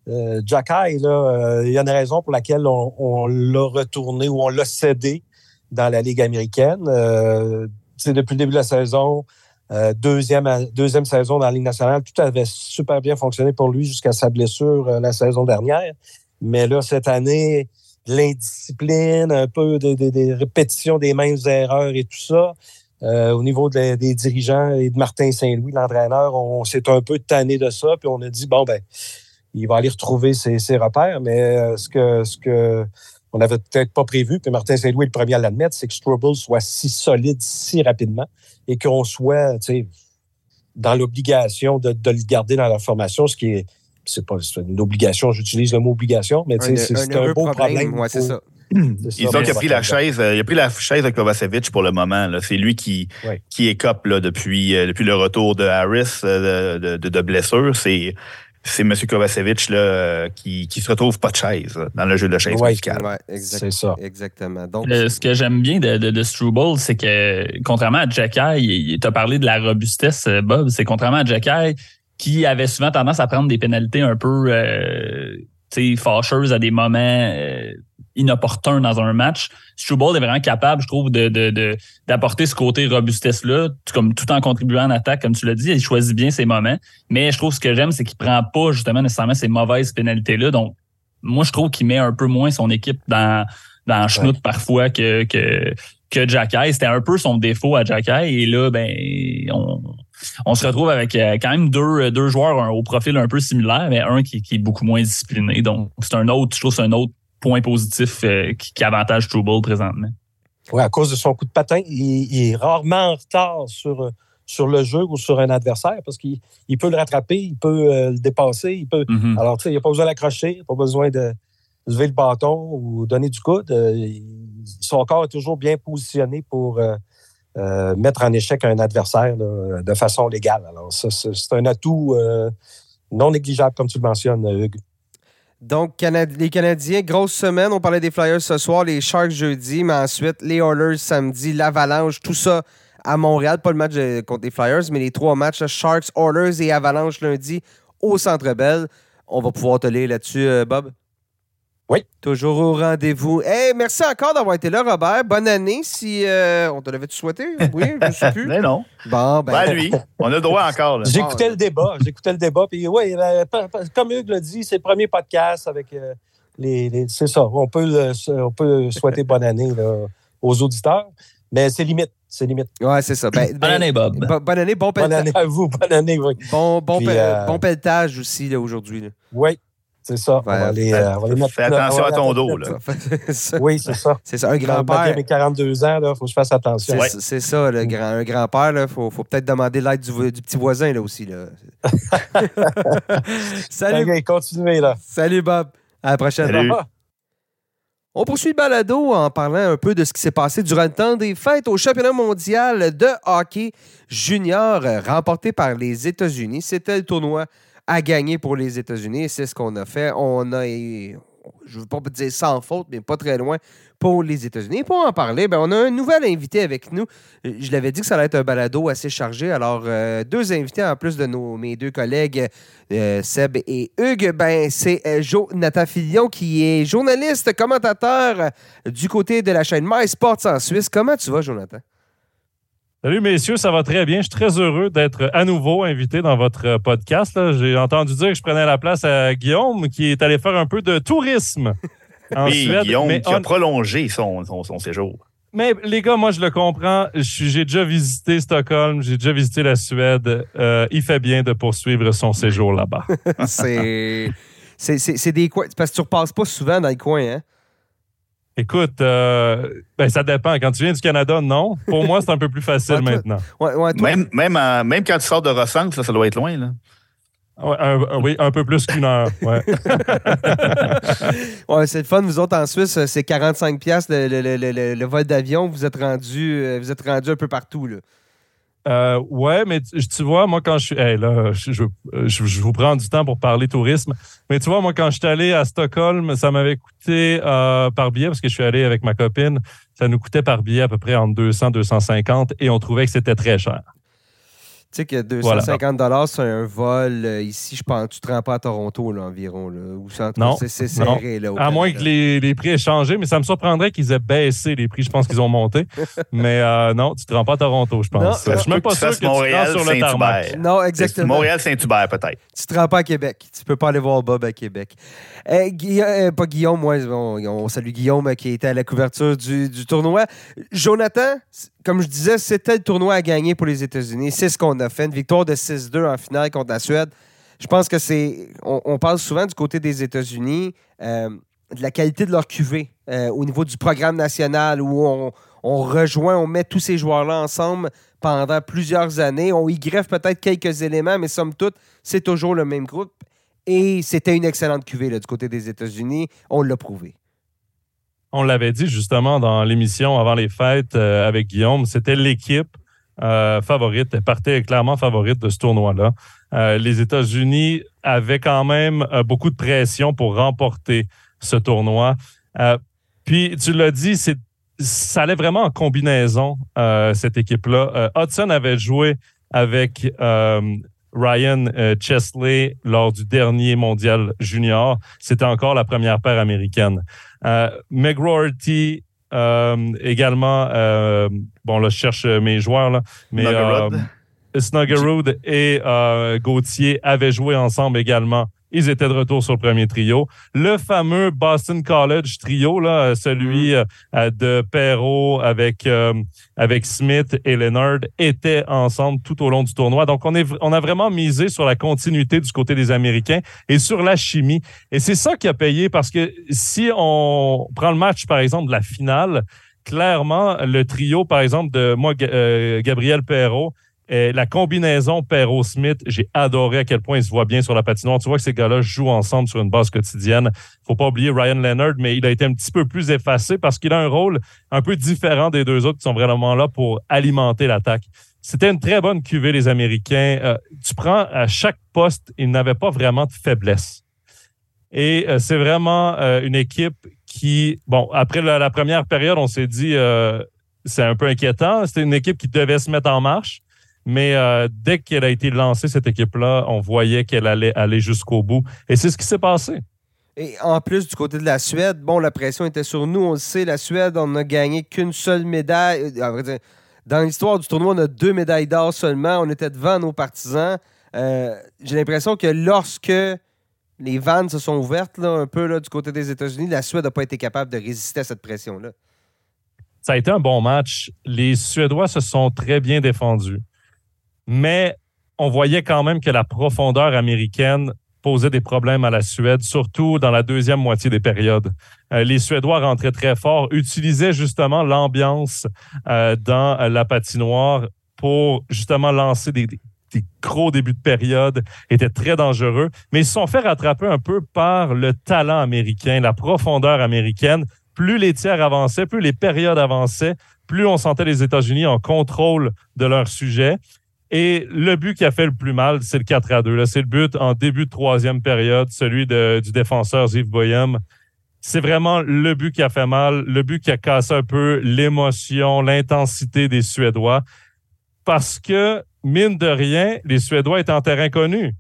euh, là, euh, il y a une raison pour laquelle on, l'a retourné ou on l'a cédé dans la Ligue américaine. Euh, depuis le début de la saison, euh, deuxième, deuxième saison dans la Ligue nationale, tout avait super bien fonctionné pour lui jusqu'à sa blessure la saison dernière. Mais là, cette année, l'indiscipline, un peu des de, répétitions des mêmes erreurs et tout ça. Euh, au niveau des dirigeants et de Martin Saint-Louis, l'entraîneur, on, s'est un peu tanné de ça, puis on a dit bon ben, il va aller retrouver ses, repères, mais euh, ce que ce que on n'avait peut-être pas prévu, puis Martin Saint-Louis est le premier à l'admettre, c'est que Struble soit si solide si rapidement et qu'on soit, dans l'obligation de, le garder dans la formation, ce qui est c'est pas une obligation, j'utilise le mot obligation, mais c'est un, beau problème. c'est ça. Ils ont pris la chaise, il a pris la chaise de Kovacevic pour le moment. C'est lui qui, qui écope là, depuis, euh, depuis le retour de Harris euh, de, de, de blessure. C'est c'est M. Kovacevic là, euh, qui, qui se retrouve pas de chaise dans le jeu de chaise musicale. c'est ça. Exactement. Donc, ce que j'aime bien de, de, de Struble, c'est que contrairement à Jacky, tu as parlé de la robustesse, Bob, c'est contrairement à Jacky qui avait souvent tendance à prendre des pénalités un peu euh, fâcheuses à des moments inopportun dans un match. Struble est vraiment capable, je trouve, de, d'apporter ce côté robustesse-là, comme tout en contribuant en attaque, comme tu l'as dit. Il choisit bien ses moments. Mais je trouve ce que j'aime, c'est qu'il prend pas justement nécessairement ces mauvaises pénalités-là. Donc, moi, je trouve qu'il met un peu moins son équipe dans, dans chenoute parfois que, que, que C'était un peu son défaut à Jacky. Et là, ben, on, on se retrouve avec euh, quand même deux, deux joueurs au profil un peu similaire, mais un qui, qui est beaucoup moins discipliné. Donc, c'est un autre, je trouve, c'est un autre point positif euh, qui, qui avantage Trouble présentement. Oui, à cause de son coup de patin, il, il est rarement en retard sur, sur le jeu ou sur un adversaire parce qu'il il peut le rattraper, il peut euh, le dépasser, il peut. Mhm. Alors, tu sais, il n'y a pas besoin d'accrocher, pas besoin de lever le bâton ou donner du coude. Euh, son corps est toujours bien positionné pour euh, euh, mettre en échec un adversaire là, de façon légale. Alors, ça, c'est un atout euh, non négligeable, comme tu le mentionnes, Hugues. Donc, les Canadiens, grosse semaine. On parlait des Flyers ce soir, les Sharks jeudi, mais ensuite les Oilers samedi, l'Avalanche, tout ça à Montréal. Pas le match contre les Flyers, mais les trois matchs Sharks, Oilers et Avalanche lundi au Centre Bell. On va pouvoir te lire là-dessus, euh, Bob? Oui. Toujours au rendez-vous. Hey, merci encore d'avoir été là, Robert. Bonne année. Si euh, on te l'avait-tu souhaité? Oui, je ne sais plus. Mais non. Bon, ben. Ben, lui, on a le droit encore. là. J'écoutais le débat, j'écoutais le débat, puis oui, ben, pa- pa- comme Hugues l'a dit, c'est le premier podcast avec euh, les, les- c'est ça. On peut, le- on peut souhaiter bonne année là, aux auditeurs, mais c'est limite, c'est limite. Ouais, c'est ça. Ben, Bonne ben, année, Bob. bo- bonne année, bon Bonne pelletage. année à vous, bonne année, oui. Bon, bon, Puis, pe- euh, bon pelletage aussi là, aujourd'hui. là. Oui, c'est ça. On Ouais, va les, euh, on va les mettre- Fais attention à ton dos, là. C'est ça. Oui, c'est ça. C'est ça, un grand-père. mes 42 ans, il faut que je fasse attention. C'est ça, le grand, un grand-père. Il faut, faut peut-être demander l'aide du, petit voisin là aussi. Là. salut, continuez, là. salut Bob. À la prochaine. Salut. On poursuit le balado en parlant un peu de ce qui s'est passé durant le temps des fêtes au championnat mondial de hockey junior euh, remporté par les États-Unis. C'était le tournoi à gagner pour les États-Unis c'est ce qu'on a fait. On a, je ne veux pas dire sans faute, mais pas très loin pour les États-Unis. Pour en parler, ben, on a un nouvel invité avec nous. Je l'avais dit que ça allait être un balado assez chargé. Alors, euh, deux invités en plus de nos, mes deux collègues, euh, Seb et Hugues. Ben, c'est euh, Jonathan Fillon qui est journaliste, commentateur du côté de la chaîne MySports en Suisse. Comment tu vas, Jonathan? Salut messieurs, ça va très bien. Je suis très heureux d'être à nouveau invité dans votre euh, podcast. J'ai entendu dire que je prenais la place à Guillaume qui est allé faire un peu de tourisme en Oui, Suède. Guillaume mais, qui a on- prolongé son, son, son séjour. mais les gars, moi je le comprends. J'ai déjà visité Stockholm, j'ai déjà visité la Suède. Euh, il fait bien de poursuivre son séjour là-bas. c'est. C'est c'est- c'est des coins. Parce que tu repasses pas souvent dans les coins, hein? Écoute, euh, ben, ça dépend. Quand tu viens du Canada, non. Pour moi, c'est un peu plus facile Ouais, toi- maintenant. Ouais, ouais, toi- Même, même, quand tu sors de Rossens, ça, ça doit être loin. Là. Ouais, un- un- oui, un peu plus qu'une heure. ouais. Ouais, c'est le fun. Vous autres, en Suisse, euh, c'est 45 pièces le, le- le- le- le vol d'avion. Vous êtes rendu, euh, vous êtes rendu un peu partout. Là. Euh, ouais, mais tu, vois, moi, quand je suis. Hey, là, je, je- je- je vous prends du temps pour parler tourisme. Mais tu vois, moi, quand je suis allé à Stockholm, ça m'avait coûté euh, par billet, parce que je suis allé avec ma copine, ça nous coûtait par billet à peu près entre 200 250 et on trouvait que c'était très cher. Tu sais que 250 dollars c'est un vol euh, ici, je pense. Tu te rends pas à Toronto là, environ. Là, ou c'est serré. Là, au À moins que les, les prix aient changé, mais ça me surprendrait qu'ils aient baissé les prix. Je pense qu'ils ont monté. mais euh, non, tu te rends pas à Toronto, je pense. Non. je suis même pas Tu sûr que tu te rends Montréal, sur le tarmac. Saint-Hubert. Non, exactement. Montréal-Saint-Hubert, peut-être. Tu te rends pas à Québec. Tu peux pas aller voir Bob à Québec. Euh, Guilla- euh, pas Guillaume, moi, on salue Guillaume qui était à la couverture du, du tournoi. Jonathan, comme je disais, c'était le tournoi à gagner pour les États-Unis. C'est ce qu'on a fait. Une victoire de 6-2 en finale contre la Suède. Je pense que c'est. On, parle souvent du côté des États-Unis, euh, de la qualité de leur QV euh, au niveau du programme national où on, rejoint, on met tous ces joueurs-là ensemble pendant plusieurs années. On y greffe peut-être quelques éléments, mais somme toute, c'est toujours le même groupe. Et c'était une excellente cuvée là, du côté des États-Unis. On l'a prouvé. On l'avait dit justement dans l'émission avant les fêtes euh, avec Guillaume, c'était l'équipe euh, favorite, elle partait clairement favorite de ce tournoi-là. Euh, les États-Unis avaient quand même beaucoup de pression pour remporter ce tournoi. Puis tu l'as dit, c'est ça allait vraiment en combinaison, cette équipe-là. Hudson avait joué avec Ryan euh, Chesley lors du dernier mondial junior. C'était encore la première paire américaine. Euh, McGroarty, euh, également, euh, bon là, je cherche mes joueurs, là, mais Nuggerud. euh, Snuggerud et euh, Gauthier avaient joué ensemble également ils étaient de retour sur le premier trio. Le fameux Boston College trio, là, celui Mm. euh, de Perrault avec, euh, avec Smith et Leonard, était ensemble tout au long du tournoi. Donc, on, est, on a vraiment misé sur la continuité du côté des Américains et sur la chimie. Et c'est ça qui a payé parce que si on prend le match, par exemple, de la finale, clairement, le trio, par exemple, de moi, euh, Gabriel Perrault, la combinaison Perrault-Smith, j'ai adoré à quel point ils se voient bien sur la patinoire. Tu vois que ces gars-là jouent ensemble sur une base quotidienne. faut pas oublier Ryan Leonard, mais il a été un petit peu plus effacé parce qu'il a un rôle un peu différent des deux autres qui sont vraiment là pour alimenter l'attaque. C'était une très bonne cuvée, les Américains. Euh, tu prends à chaque poste, ils n'avaient pas vraiment de faiblesse. Et euh, c'est vraiment euh, une équipe qui, bon, après la, première période, on s'est dit, c'est un peu inquiétant. C'était une équipe qui devait se mettre en marche. Mais euh, dès qu'elle a été lancée, cette équipe-là, on voyait qu'elle allait aller jusqu'au bout. Et c'est ce qui s'est passé. Et en plus, du côté de la Suède, bon, la pression était sur nous. On le sait, la Suède, on n'a gagné qu'une seule médaille. Euh, Dans l'histoire du tournoi, on a deux médailles d'or seulement. On était devant nos partisans. Euh, J'ai l'impression que lorsque les vannes se sont ouvertes là, un peu là, du côté des États-Unis, la Suède n'a pas été capable de résister à cette pression-là. Ça a été un bon match. Les Suédois se sont très bien défendus. Mais on voyait quand même que la profondeur américaine posait des problèmes à la Suède, surtout dans la deuxième moitié des périodes. Euh, les Suédois rentraient très fort, utilisaient justement l'ambiance euh, dans la patinoire pour justement lancer des, des gros débuts de période, étaient très dangereux, mais ils se sont fait rattraper un peu par le talent américain, la profondeur américaine. Plus les tiers avançaient, plus les périodes avançaient, plus on sentait les États-Unis en contrôle de leur sujet. Et le but qui a fait le plus mal, c'est le 4 à 2. Là, c'est le but en début de troisième période, celui du défenseur Yves Boyem. C'est vraiment le but qui a fait mal, le but qui a cassé un peu l'émotion, l'intensité des Suédois. Parce que, mine de rien, les Suédois étaient en terrain connu.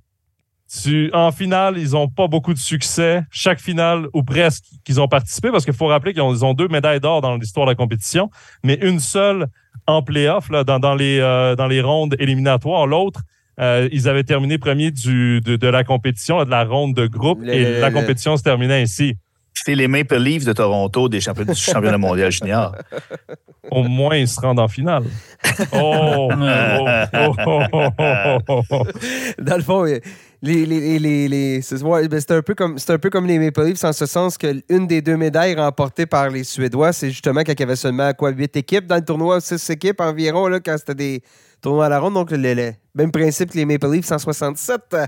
En finale, ils n'ont pas beaucoup de succès. Chaque finale, ou presque, qu'ils ont participé, parce qu'il faut rappeler qu'ils ont, ils ont deux médailles d'or dans l'histoire de la compétition, mais une seule en playoff, là, dans, dans, les, euh, dans les rondes éliminatoires. L'autre, euh, ils avaient terminé premier du, de, de la compétition, de la ronde de groupe, Le- et le- la le- compétition se terminait ainsi. C'est les Maple Leafs de Toronto des champions, du championnat mondial junior. Au moins, ils se rendent en finale. Oh! oh, oh, oh, oh, oh, oh, oh. Dans le fond, euh, les, les, les, les- ben, c'est un, peu comme- c'est un peu comme les Maple Leafs en ce sens que une des deux médailles remportées par les Suédois, c'est justement quand y avait seulement quoi, huit équipes dans le tournoi, six équipes environ, là, quand c'était des tournois à la ronde. Donc, le, même principe que les Maple Leafs 167. euh,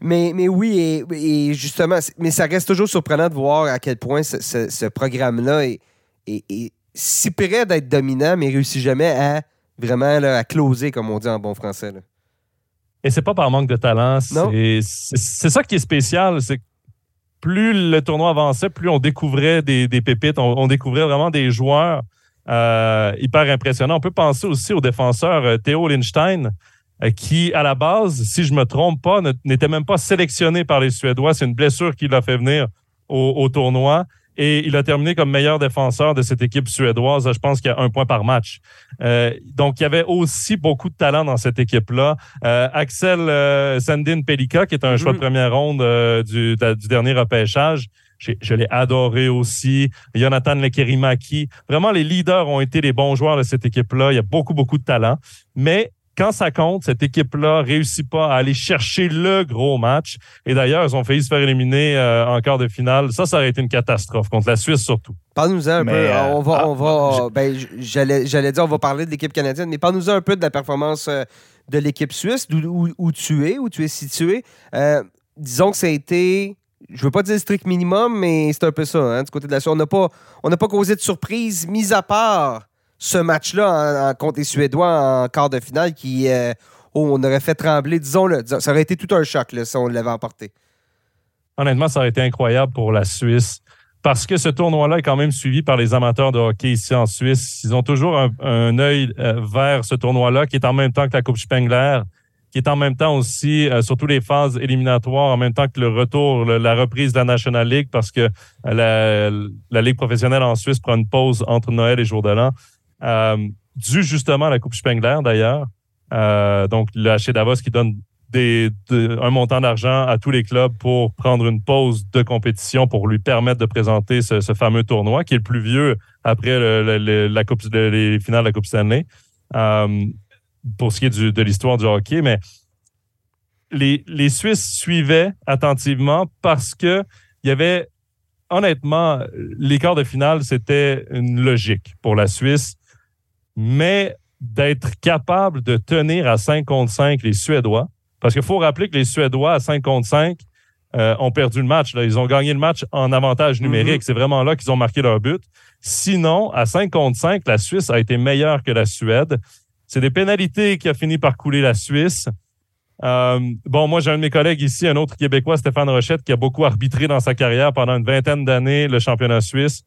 Mais, mais oui, et, justement, mais ça reste toujours surprenant de voir à quel point ce, ce programme-là est, est- si près d'être dominant, mais réussit jamais à vraiment là, à closer, comme on dit en bon français. là. Et c'est pas par manque de talent. C'est ça qui est spécial. C'est que plus le tournoi avançait, plus on découvrait des, des pépites. On, on découvrait vraiment des joueurs euh, hyper impressionnants. On peut penser aussi au défenseur euh, Théo Lindstein, euh, qui, à la base, si je me trompe pas, n'était même pas sélectionné par les Suédois. C'est une blessure qui l'a fait venir au, au tournoi. Et il a terminé comme meilleur défenseur de cette équipe suédoise. Je pense qu'il y a un point par match. Euh, donc, il y avait aussi beaucoup de talent dans cette équipe-là. Euh, Axel euh, Sandin Pelika, qui est un choix de Mhm. première ronde du, du dernier repêchage. Je l'ai adoré aussi. Jonathan Lekerimaki. Vraiment, les leaders ont été les bons joueurs de cette équipe-là. Il y a beaucoup, beaucoup de talent. Mais quand ça compte, cette équipe-là réussit pas à aller chercher le gros match. Et d'ailleurs, ils ont failli se faire éliminer euh, en quart de finale. Ça, ça aurait été une catastrophe contre la Suisse surtout. Parle-nous-en un Mais, peu. euh, on va, ah, on va ben, j- j'allais, j'allais dire, on va parler de l'équipe canadienne, mais parle-nous-en un peu de la performance euh, de l'équipe suisse, d'où, où, où tu es, où tu es situé. Euh, disons que ça a été, je veux pas dire le strict minimum, mais c'est un peu ça, hein, du côté de la Suisse. On n'a pas, on n'a pas causé de surprise, mis à part ce match-là en, contre les Suédois en quart de finale qui, euh, oh, on aurait fait trembler, disons-le. Disons- Ça aurait été tout un choc là, si on l'avait emporté. Honnêtement, ça aurait été incroyable pour la Suisse parce que ce tournoi-là est quand même suivi par les amateurs de hockey ici en Suisse. Ils ont toujours un, œil euh, vers ce tournoi-là qui est en même temps que la Coupe Spengler, qui est en même temps aussi, euh, surtout les phases éliminatoires, en même temps que le retour, la reprise de la National League parce que euh, la, la Ligue professionnelle en Suisse prend une pause entre Noël et Jour de l'An, dû justement à la Coupe Spengler d'ailleurs. Euh, donc, le HC Davos qui donne des, de- un montant d'argent à tous les clubs pour prendre une pause de compétition pour lui permettre de présenter ce, fameux tournoi, qui est le plus vieux après la coupe, le- les finales de la Coupe Stanley, euh, pour ce qui est de l'histoire du hockey. Mais les, les Suisses suivaient attentivement parce que il y avait, honnêtement, les quarts de finale, c'était une logique pour la Suisse. Mais d'être capable de tenir à 5 contre 5 les Suédois, parce qu'il faut rappeler que les Suédois à 5 contre 5 euh, ont perdu le match. là. Ils ont gagné le match en avantage numérique. C'est vraiment là qu'ils ont marqué leur but. Sinon, à 5 contre 5, la Suisse a été meilleure que la Suède. C'est des pénalités qui a fini par couler la Suisse. Euh, bon, moi, j'ai un de mes collègues ici, un autre Québécois, Stéphane Rochette, qui a beaucoup arbitré dans sa carrière pendant une vingtaine d'années le championnat suisse.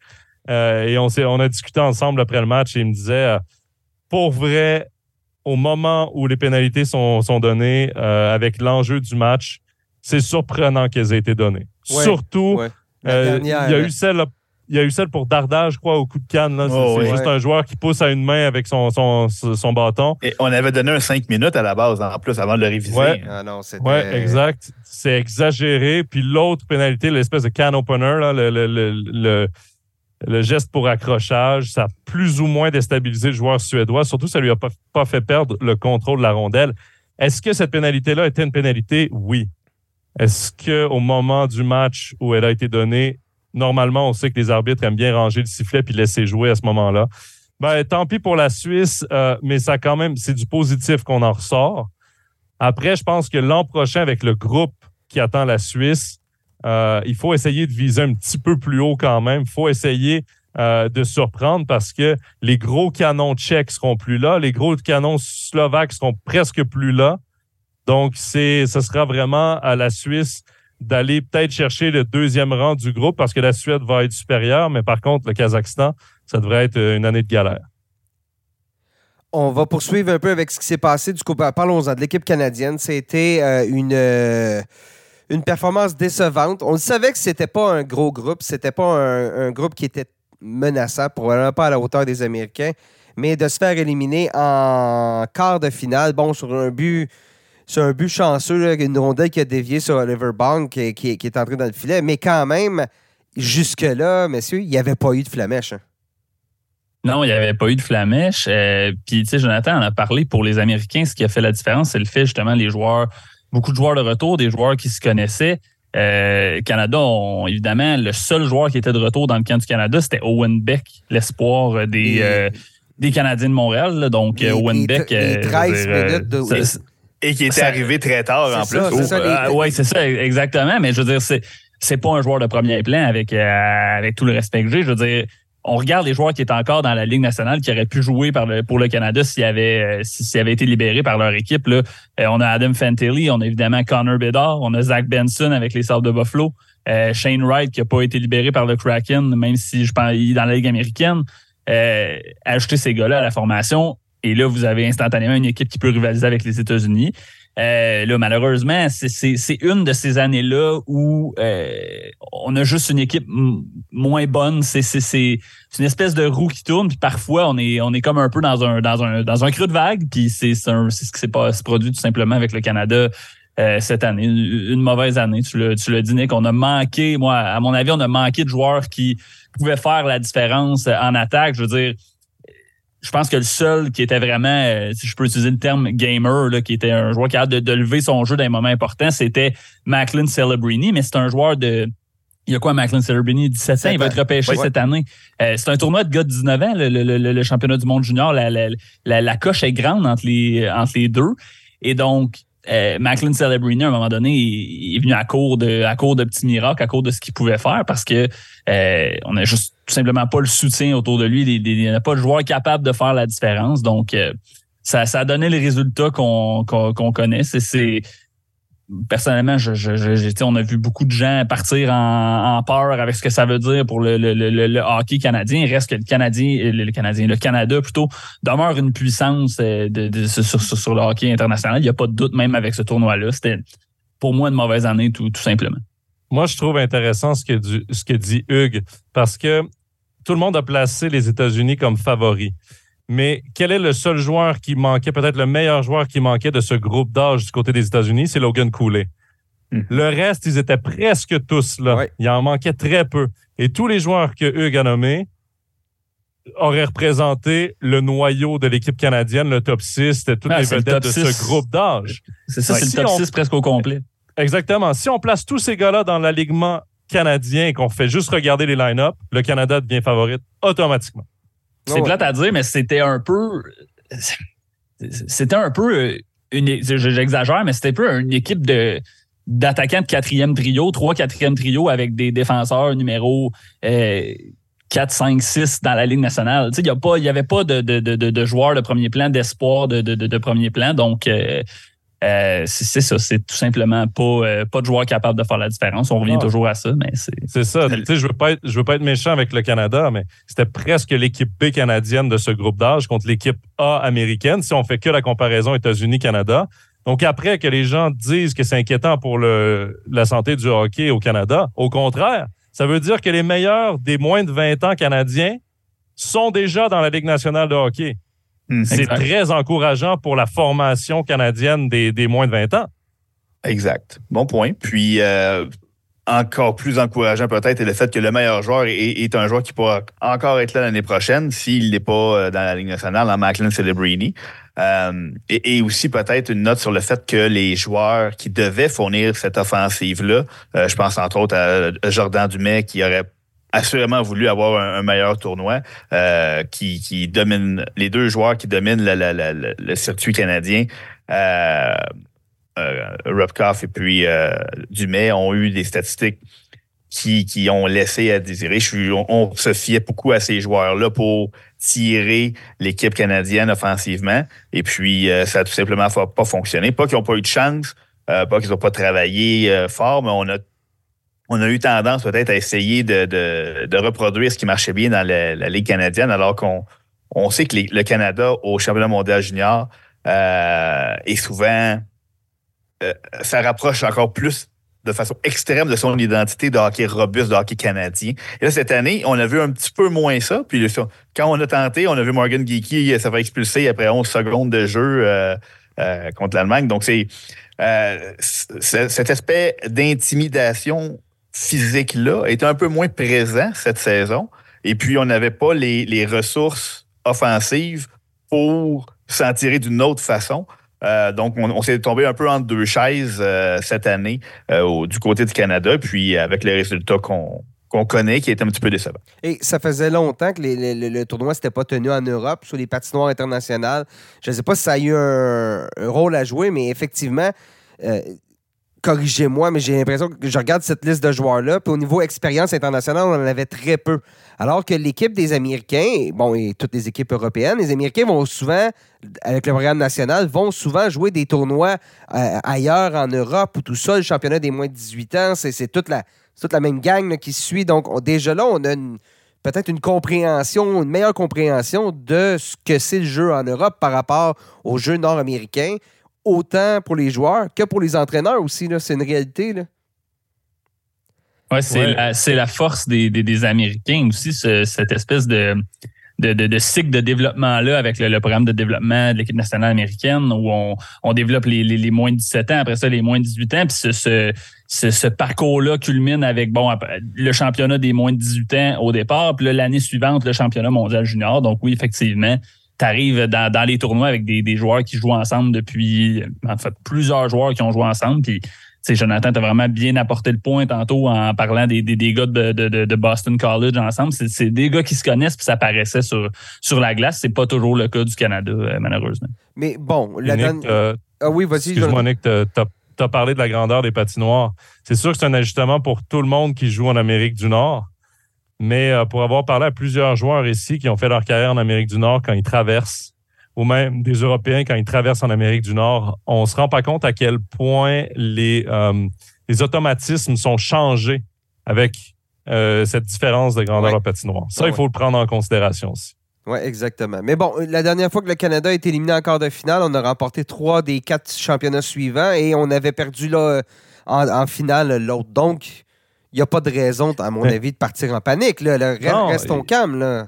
Euh, et on, s'est- on a discuté ensemble après le match et il me disait, euh, pour vrai, au moment où les pénalités sont, sont données, euh, avec l'enjeu du match, c'est surprenant qu'elles aient été données. Ouais, Surtout, ouais. La euh, dernière, il y a eu celle il y a eu celle pour Darda, je crois, au coup de canne. là. C'est Oh, c'est oui. juste un joueur qui pousse à une main avec son, son, son bâton. Et on avait donné un 5 minutes à la base, en plus, avant de le réviser. Ouais. Ah. Oui, exact. C'est exagéré. Puis l'autre pénalité, l'espèce de can opener, là, le, le, le, le, geste pour accrochage, ça a plus ou moins déstabilisé le joueur suédois. Surtout, ça lui a pas, pas fait perdre le contrôle de la rondelle. Est-ce que cette pénalité-là était une pénalité? Oui. Est-ce qu'au moment du match où elle a été donnée, normalement, on sait que les arbitres aiment bien ranger le sifflet puis laisser jouer à ce moment-là. Ben, tant pis pour la Suisse, euh, mais ça quand même, c'est du positif qu'on en ressort. Après, je pense que l'an prochain, avec le groupe qui attend la Suisse, euh, il faut essayer de viser un petit peu plus haut quand même. Il faut essayer euh, de surprendre parce que les gros canons tchèques seront plus là, les gros canons slovaques seront presque plus là. Donc, c'est, ce sera vraiment à la Suisse d'aller peut-être chercher le deuxième rang du groupe parce que la Suède va être supérieure, mais par contre, le Kazakhstan, ça devrait être une année de galère. On va poursuivre un peu avec ce qui s'est passé. Du coup, parlons-en de l'équipe canadienne. C'était euh, une, euh, une performance décevante. On savait que c'était pas un gros groupe. C'était pas un, groupe qui était menaçant, probablement pas à la hauteur des Américains. Mais de se faire éliminer en quart de finale, bon, sur un but, sur un but chanceux, une rondelle qui a dévié sur qui- qui est entré dans le filet. Mais quand même, jusque-là, messieurs, il n'y avait pas eu de flamèche. hein. Non, il n'y avait pas eu de flamèche. Euh, Puis, tu sais, Jonathan en a parlé pour les Américains. Ce qui a fait la différence, c'est le fait, justement, les joueurs, beaucoup de joueurs de retour, des joueurs qui se connaissaient. Euh, Canada, ont, évidemment, le seul joueur qui était de retour dans le camp du Canada, c'était Owen Beck, l'espoir des, Et- euh, des Canadiens de Montréal. là. Donc, Owen Beck. euh, je veux 13 dire, euh, minutes de- ça- ça- Et qui était Ça- arrivé très tard, en plus. ça, c'est ça, les- euh, ouais, c'est ça, exactement. Mais je veux dire, c'est, c'est pas un joueur de premier plan avec, euh, avec tout le respect que j'ai. Je veux dire, on regarde les joueurs qui étaient encore dans la Ligue nationale qui auraient pu jouer pour le Canada s'ils avaient, euh, s'ils avaient été libérés par leur équipe. Là. Euh, on a Adam Fantilli, on a évidemment Connor Bedard, on a Zach Benson avec les Sabres de Buffalo, euh, Shane Wright qui n'a pas été libéré par le Kraken, même si je pense il est dans la Ligue américaine. Euh, ces gars-là à la formation, et là, vous avez instantanément une équipe qui peut rivaliser avec les États-Unis. Euh, là, malheureusement, c'est- une de ces années-là où euh, on a juste une équipe moins bonne. C'est une espèce de roue qui tourne, puis parfois on est on est comme un peu dans un dans un dans un creux de vague, puis c'est ce qui s'est produit tout simplement avec le Canada. euh, cette année, une, mauvaise année. Tu l'as tu Nick. On a manqué, moi, à mon avis, on a manqué de joueurs qui pouvaient faire la différence en attaque. Je veux dire, je pense que le seul qui était vraiment, euh, si je peux utiliser le terme gamer, là, qui était un joueur qui a de, de lever son jeu dans les moments importants, c'était Macklin Celebrini, mais c'est un joueur de. Il y a quoi, Macklin Celebrini? 17 ans, il va être repêché Oui. cette année. Euh, c'est un tournoi de gars de 19 ans, le, le- le- le championnat du monde junior. La, la, la, la coche est grande entre les, entre les deux. Et donc, euh, Macklin Celebrini, à un moment donné, il est venu à court de, à court de petits miracles, à court de ce qu'il pouvait faire, parce que euh, on n'a juste tout simplement pas le soutien autour de lui. Il n'y a pas de joueur capable de faire la différence. Donc, euh, ça, ça a donné les résultats qu'on qu'on qu'on connaît. C'est- personnellement, je, je, je- on a vu beaucoup de gens partir en, en peur avec ce que ça veut dire pour le, le, le, le hockey canadien. Il reste que le Canadien, le, le Canadien, le Canada plutôt demeure une puissance euh, de, de- sur, sur, sur le hockey international. Il n'y a pas de doute même avec ce tournoi-là. C'était pour moi une mauvaise année, tout, tout simplement. Moi, je trouve intéressant ce que, du- ce que dit Hugues, parce que tout le monde a placé les États-Unis comme favoris. Mais quel est le seul joueur qui manquait, peut-être le meilleur joueur qui manquait de ce groupe d'âge du côté des États-Unis? C'est Logan Cooley. Mhm. Le reste, ils étaient presque tous là. Ouais. Il en manquait très peu. Et tous les joueurs que Hugues a nommés auraient représenté le noyau de l'équipe canadienne, le top 6, c'était toutes Ah, les le vedettes de 6. ce groupe d'âge. C'est ça, c'est Si le top on- 6 presque au complet. Exactement. Si on place tous ces gars-là dans l'alignement canadien et qu'on fait juste regarder les line-up, le Canada devient favorite automatiquement. C'est Ouais. plate à dire, mais c'était un peu. C'était un peu une. J'exagère, mais c'était un peu une équipe de d'attaquants de quatrième trio, trois quatrième trio avec des défenseurs numéro euh, 4, 5, 6 dans la Ligue nationale. Tu sais, Il n'y avait pas de, de, de, de joueurs de premier plan, d'espoir de, de, de, de premier plan. Donc, euh, euh, c'est ça. C'est tout simplement pas, euh, pas de joueurs capables de faire la différence. On revient Ah. toujours à ça, mais c'est. C'est ça. Tu sais, je veux pas être, je veux pas être méchant avec le Canada, mais c'était presque l'équipe B canadienne de ce groupe d'âge contre l'équipe A américaine. Si on fait que la comparaison États-Unis-Canada. Donc après que les gens disent que c'est inquiétant pour le, la santé du hockey au Canada, au contraire, ça veut dire que les meilleurs des moins de 20 ans canadiens sont déjà dans la Ligue nationale de hockey. Mhm. C'est très encourageant pour la formation canadienne des, des moins de 20 ans. Exact. Bon point. Puis, euh, encore plus encourageant peut-être est le fait que le meilleur joueur est, est un joueur qui pourra encore être là l'année prochaine s'il n'est pas euh, dans la Ligue nationale, en Macklin Celebrini. Euh, et, et aussi peut-être une note sur le fait que les joueurs qui devaient fournir cette offensive-là, euh, je pense entre autres à Jordan Dumais qui aurait assurément voulu avoir un, meilleur tournoi, euh, qui, qui domine les deux joueurs qui dominent le, circuit canadien. Euh, euh, Rupkoff et puis euh, Dumais ont eu des statistiques qui, qui ont laissé à désirer. Je suis, on, se fiait beaucoup à ces joueurs-là pour tirer l'équipe canadienne offensivement. Et puis, euh, ça a tout simplement pas fonctionné. Pas qu'ils n'ont pas eu de chance, euh, pas qu'ils n'ont pas travaillé euh, fort, mais on a, on a eu tendance peut-être à essayer de, de, de reproduire ce qui marchait bien dans la, Ligue canadienne, alors qu'on on sait que le Canada au championnat mondial junior euh, est souvent euh, ça rapproche encore plus de façon extrême de son identité de hockey robuste, de hockey canadien. Et là, cette année, on a vu un petit peu moins ça. Puis quand on a tenté, on a vu Morgan Geeky ça va expulser après 11 secondes de jeu euh, contre l'Allemagne. Donc, c'est cet aspect d'intimidation physique-là est un peu moins présent cette saison. Et puis, on n'avait pas les, les ressources offensives pour s'en tirer d'une autre façon. Euh, donc, on, s'est tombé un peu entre deux chaises euh, cette année euh, du côté du Canada, puis avec les résultats qu'on connaît, qui étaient un petit peu décevants. Et ça faisait longtemps que le, tournoi s'était pas tenu en Europe, sur les patinoires internationales. Je ne sais pas si ça a eu un, un rôle à jouer, mais effectivement, corrigez-moi, mais j'ai l'impression que je regarde cette liste de joueurs-là, puis au niveau expérience internationale, on en avait très peu. Alors que l'équipe des Américains, bon, et toutes les équipes européennes, les Américains vont souvent, avec le programme national, vont souvent jouer des tournois euh, ailleurs en Europe ou tout ça, le championnat des moins de 18 ans, c'est toute la, même gang qui suit. Donc, on- déjà là, on a peut-être une compréhension, une meilleure compréhension de ce que c'est le jeu en Europe par rapport aux jeux nord-américains, autant pour les joueurs que pour les entraîneurs aussi. C'est une réalité. Là. Ouais, c'est Ouais. la, force des, des, des Américains aussi, ce- cette espèce de, de, de, de cycle de développement-là avec le, le programme de développement de l'équipe nationale américaine où on, on développe les, les, les moins de 17 ans, après ça les moins de 18 ans, puis ce, ce, ce, ce parcours-là culmine avec bon le championnat des moins de 18 ans au départ, puis l'année suivante, le championnat mondial junior. Donc oui, effectivement, tu arrives dans, dans les tournois avec des, des joueurs qui jouent ensemble depuis, en fait, plusieurs joueurs qui ont joué ensemble, puis sais, Jonathan, tu as vraiment bien apporté le point tantôt en parlant des, des, des gars de, de, de- de Boston College ensemble. C'est, des gars qui se connaissent puis ça paraissait sur, sur la glace. C'est pas toujours le cas du Canada, euh, malheureusement. Mais bon, la Nick, dernière- euh, Ah oui, vas-y. Excuse-moi. Nick, tu as parlé de la grandeur des patinoires. C'est sûr que c'est un ajustement pour tout le monde qui joue en Amérique du Nord. Mais euh, pour avoir parlé à plusieurs joueurs ici qui ont fait leur carrière en Amérique du Nord quand ils traversent, ou même des Européens quand ils traversent en Amérique du Nord, on se rend pas compte à quel point les, euh, les automatismes sont changés avec euh, cette différence de grandeur Ouais. patinoire. Ça, Ouais, il faut le prendre en considération aussi. Oui, exactement. Mais bon, la dernière fois que le Canada a été éliminé en quart de finale, on a remporté trois des quatre championnats suivants et on avait perdu là, en, en finale l'autre. Donc, il n'y a pas de raison, à mon avis, de partir en panique. Là. Le- Non, restons et- calmes. Là.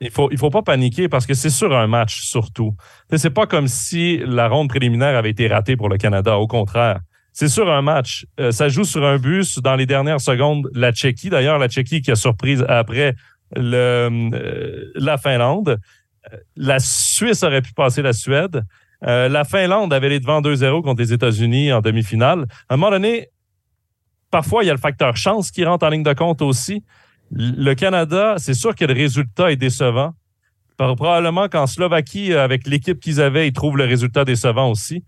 il faut, il faut pas paniquer parce que c'est sur un match surtout. C'est pas comme si la ronde préliminaire avait été ratée pour le Canada. Au contraire, c'est sur un match. Euh, ça joue sur un bus dans les dernières secondes. La Tchéquie, d'ailleurs, la Tchéquie qui a surprise après le, euh, la Finlande. Euh, la Suisse aurait pu passer la Suède. la Finlande avait les devant 2-0 contre les États-Unis en demi-finale. À un moment donné, parfois, il y a le facteur chance qui rentre en ligne de compte aussi. Le Canada, c'est sûr que le résultat est décevant. Probablement qu'en Slovaquie, avec l'équipe qu'ils avaient, ils trouvent le résultat décevant aussi.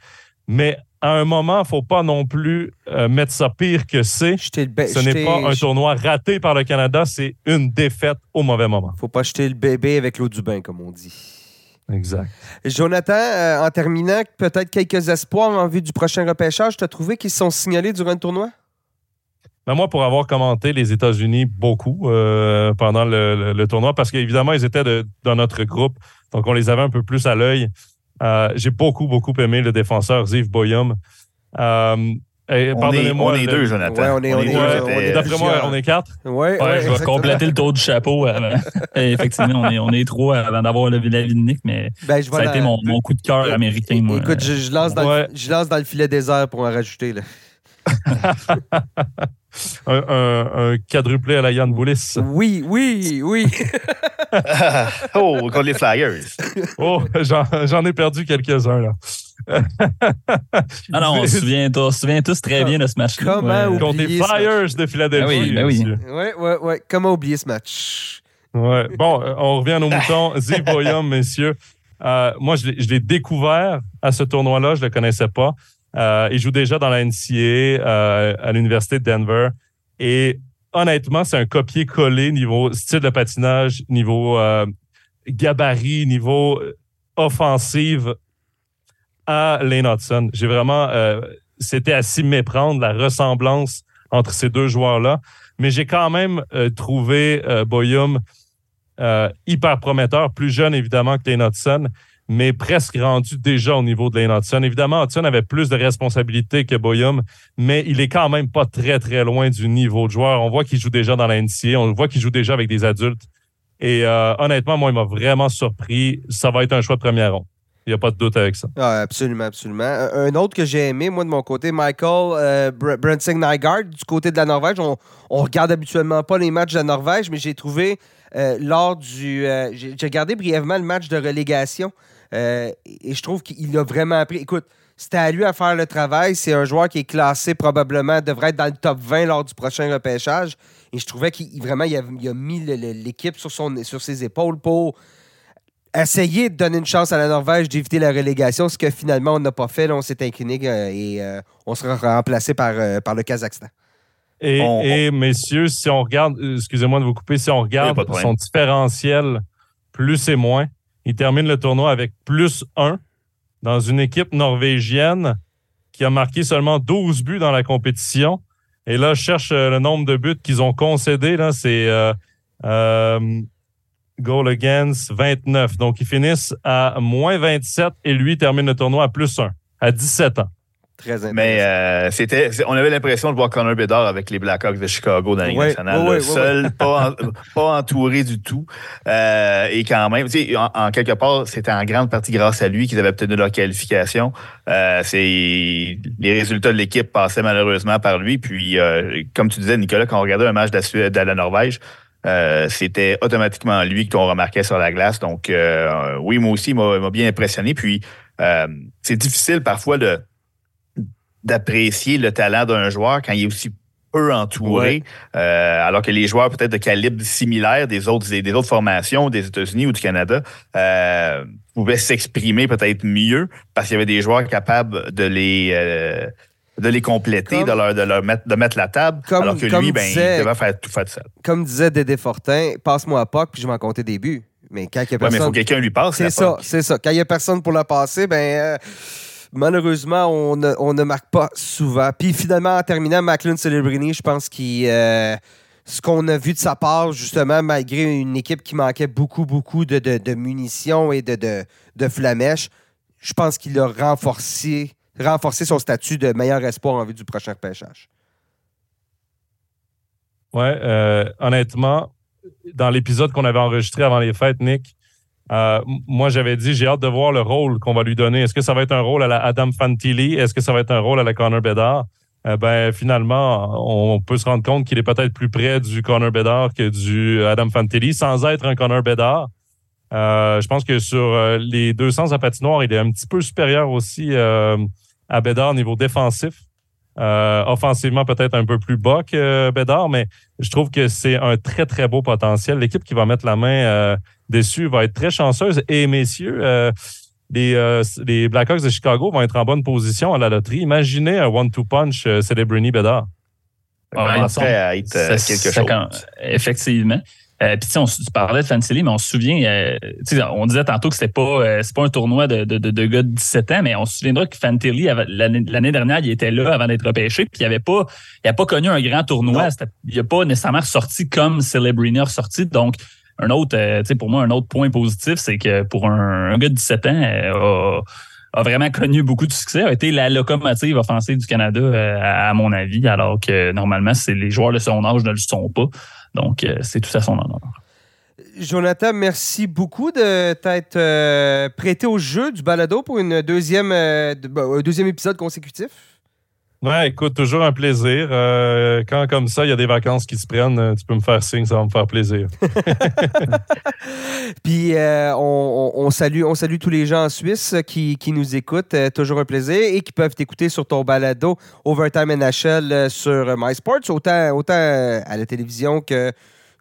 Mais à un moment, il ne faut pas non plus euh, mettre ça pire que c'est. Ce n'est pas un tournoi raté par le Canada, c'est une défaite au mauvais moment. faut pas jeter le bébé avec l'eau du bain, comme on dit. Exact. Jonathan, euh, en terminant, peut-être quelques espoirs en vue du prochain repêchage. Tu as trouvé qu'ils sont signalés durant le tournoi? Ben moi, pour avoir commenté les États-Unis beaucoup euh, pendant le, tournoi, parce qu'évidemment, ils étaient dans notre groupe, donc on les avait un peu plus à l'œil. Euh, j'ai beaucoup, beaucoup aimé le défenseur Ziv Boyum. Euh, pardonnez-moi. On est, deux, Jonathan. Ouais, on est, on est, D'après moi, on est quatre. Ouais, ouais, je vais compléter le tour du chapeau. effectivement, on est, on est trois avant d'avoir le la de Nick, mais ben, ça a été mon, mon, coup de cœur américain. Moi. Écoute, je, je, lance dans le, je lance dans le filet désert pour en rajouter. Là. un, quadruplé à la Yann Boulis. Oui, oui, oui. oh, contre les Flyers. oh, j'en ai perdu quelques-uns, là. ah non, on se souvient, tous, très bien de ce match-là. Comment Contre les Flyers de Philadelphie. Ah oui, ben oui. Oui, Comment oublier ce match? Ouais. Bon, euh, on revient à nos moutons. Zivoyum, messieurs. Euh, moi, je l'ai découvert à ce tournoi-là. Je ne le connaissais pas. Euh, il joue déjà dans la NCA euh, à l'Université de Denver. Et honnêtement, c'est un copier-coller niveau style de patinage, niveau euh, gabarit, niveau offensive à Lane Hudson. J'ai vraiment... C'était à s'y méprendre, la ressemblance entre ces deux joueurs-là. Mais j'ai quand même trouvé Boyum hyper prometteur, plus jeune évidemment que Lane Hudson mais presque rendu déjà au niveau de Lane Hudson. Évidemment, Hudson avait plus de responsabilités que Boyum, mais il est quand même pas très, très loin du niveau de joueur. On voit qu'il joue déjà dans la on voit qu'il joue déjà avec des adultes. Et euh, honnêtement, moi, il m'a vraiment surpris. Ça va être un choix de première ronde. Il n'y a pas de doute avec ça. Ah, absolument, absolument. Un autre que j'ai aimé, moi, de mon côté, Michael euh, Brensing Nygaard, du côté de la Norvège. On, on regarde habituellement pas les matchs de la Norvège, mais j'ai trouvé euh, lors du. Euh, j'ai regardé brièvement le match de relégation euh, et je trouve qu'il a vraiment appris. Écoute, c'était à lui à faire le travail. C'est un joueur qui est classé probablement, devrait être dans le top 20 lors du prochain repêchage. Et je trouvais qu'il vraiment il a, mis l'équipe sur, sur ses épaules pour essayer de donner une chance à la Norvège d'éviter la relégation, ce que finalement on n'a pas fait. on s'est incliné euh, et euh, on sera remplacé par, par le Kazakhstan. Et, messieurs, si on regarde, excusez-moi de vous couper, si on regarde son différentiel plus et moins, il termine le tournoi avec plus 1 dans une équipe norvégienne qui a marqué seulement 12 buts dans la compétition. Et là, je cherche euh, le nombre de buts qu'ils ont concédés. Là, c'est euh, euh, goal against 29. Donc, ils finissent à moins 27 et lui termine le tournoi à plus 1, à 17 ans. Mais euh, c'était, on avait l'impression de voir Connor Bedard avec les Blackhawks de Chicago dans la Ligue nationale. seul, pas, entouré du tout. Euh, et quand même, en, en quelque part, c'était en grande partie grâce à lui qu'ils avaient obtenu leur qualification. Euh, c'est Les résultats de l'équipe passaient malheureusement par lui. Puis, comme tu disais, Nicolas, quand on regardait un match de la, Suède, de la Norvège, c'était automatiquement lui qu'on remarquait sur la glace. Donc, oui, moi aussi, il m'a bien impressionné. Puis, c'est difficile parfois de d'apprécier le talent d'un joueur quand il est aussi peu entouré, euh, alors que les joueurs peut-être de calibre similaire des autres, des, autres formations des États-Unis ou du Canada euh, pouvaient s'exprimer peut-être mieux parce qu'il y avait des joueurs capables de les euh, de les compléter, de, leur, de, leur mettre, de mettre la table, alors que lui, ben, il devait faire tout faire seul. Comme disait Dédé Fortin, passe-moi à POC, puis je vais en compter des buts. Mais quand il y a personne... mais il faut que quelqu'un lui passe. C'est ça, c'est ça. Quand il n'y a personne pour le passer, ben malheureusement, on ne, marque pas souvent. Puis finalement, en terminant, Macklin Celebrini, je pense qu'il. Euh, ce qu'on a vu de sa part, justement, malgré une équipe qui manquait beaucoup, beaucoup de, munitions et de, de, flamèches, je pense qu'il a renforcé, renforcé son statut de meilleur espoir en vue du prochain pêchage. Ouais, euh, honnêtement, dans l'épisode qu'on avait enregistré avant les fêtes, Nick, euh, moi, j'avais dit, j'ai hâte de voir le rôle qu'on va lui donner. Est-ce que ça va être un rôle à la Adam Fantilli? Est-ce que ça va être un rôle à la Connor Bedard? Euh, ben, finalement, on peut se rendre compte qu'il est peut-être plus près du Connor Bedard que du Adam Fantilli, sans être un Connor Bedard. Euh, je pense que sur les deux sens à patinoire, il est un petit peu supérieur aussi à Bedard au niveau défensif. Offensivement, peut-être un peu plus bas que Bédard, mais je trouve que c'est un très, très beau potentiel. L'équipe qui va mettre la main dessus va être très chanceuse. Et messieurs, euh, les, euh, les, Blackhawks de Chicago vont être en bonne position à la loterie. Imaginez un one-two punch euh, Celebrity Bedard. Ah, ça à être quelque chose. effectivement. Euh, Puis, tu parlais de Fantilli, mais on se souvient, euh, on disait tantôt que c'était pas, c'est pas un tournoi de, de, de, gars de 17 ans, mais on se souviendra que Fantilli, l'année dernière, il était là avant d'être repêché, puis il avait pas, il a pas connu un grand tournoi. Il n'a pas nécessairement ressorti comme Celebrini a ressorti. Donc, un autre, euh, tu sais, pour moi, un autre point positif, c'est que pour un, gars de 17 ans, euh, a, vraiment connu beaucoup de succès, a été la locomotive offensive du Canada, euh, à, mon avis, alors que normalement, c'est les joueurs de son âge ne le sont pas. Donc, c'est tout à son honneur. Jonathan, merci beaucoup de t'être prêté au jeu du balado pour une deuxième, un deuxième épisode consécutif. Ouais, écoute, toujours un plaisir. Euh, quand comme ça, il y a des vacances qui se prennent, euh, tu peux me faire signe, ça va me faire plaisir. Puis euh, on, salue, on salue tous les gens en Suisse qui, nous écoutent. toujours un plaisir et qui peuvent t'écouter sur ton balado Overtime NHL sur MySports, autant, autant à la télévision que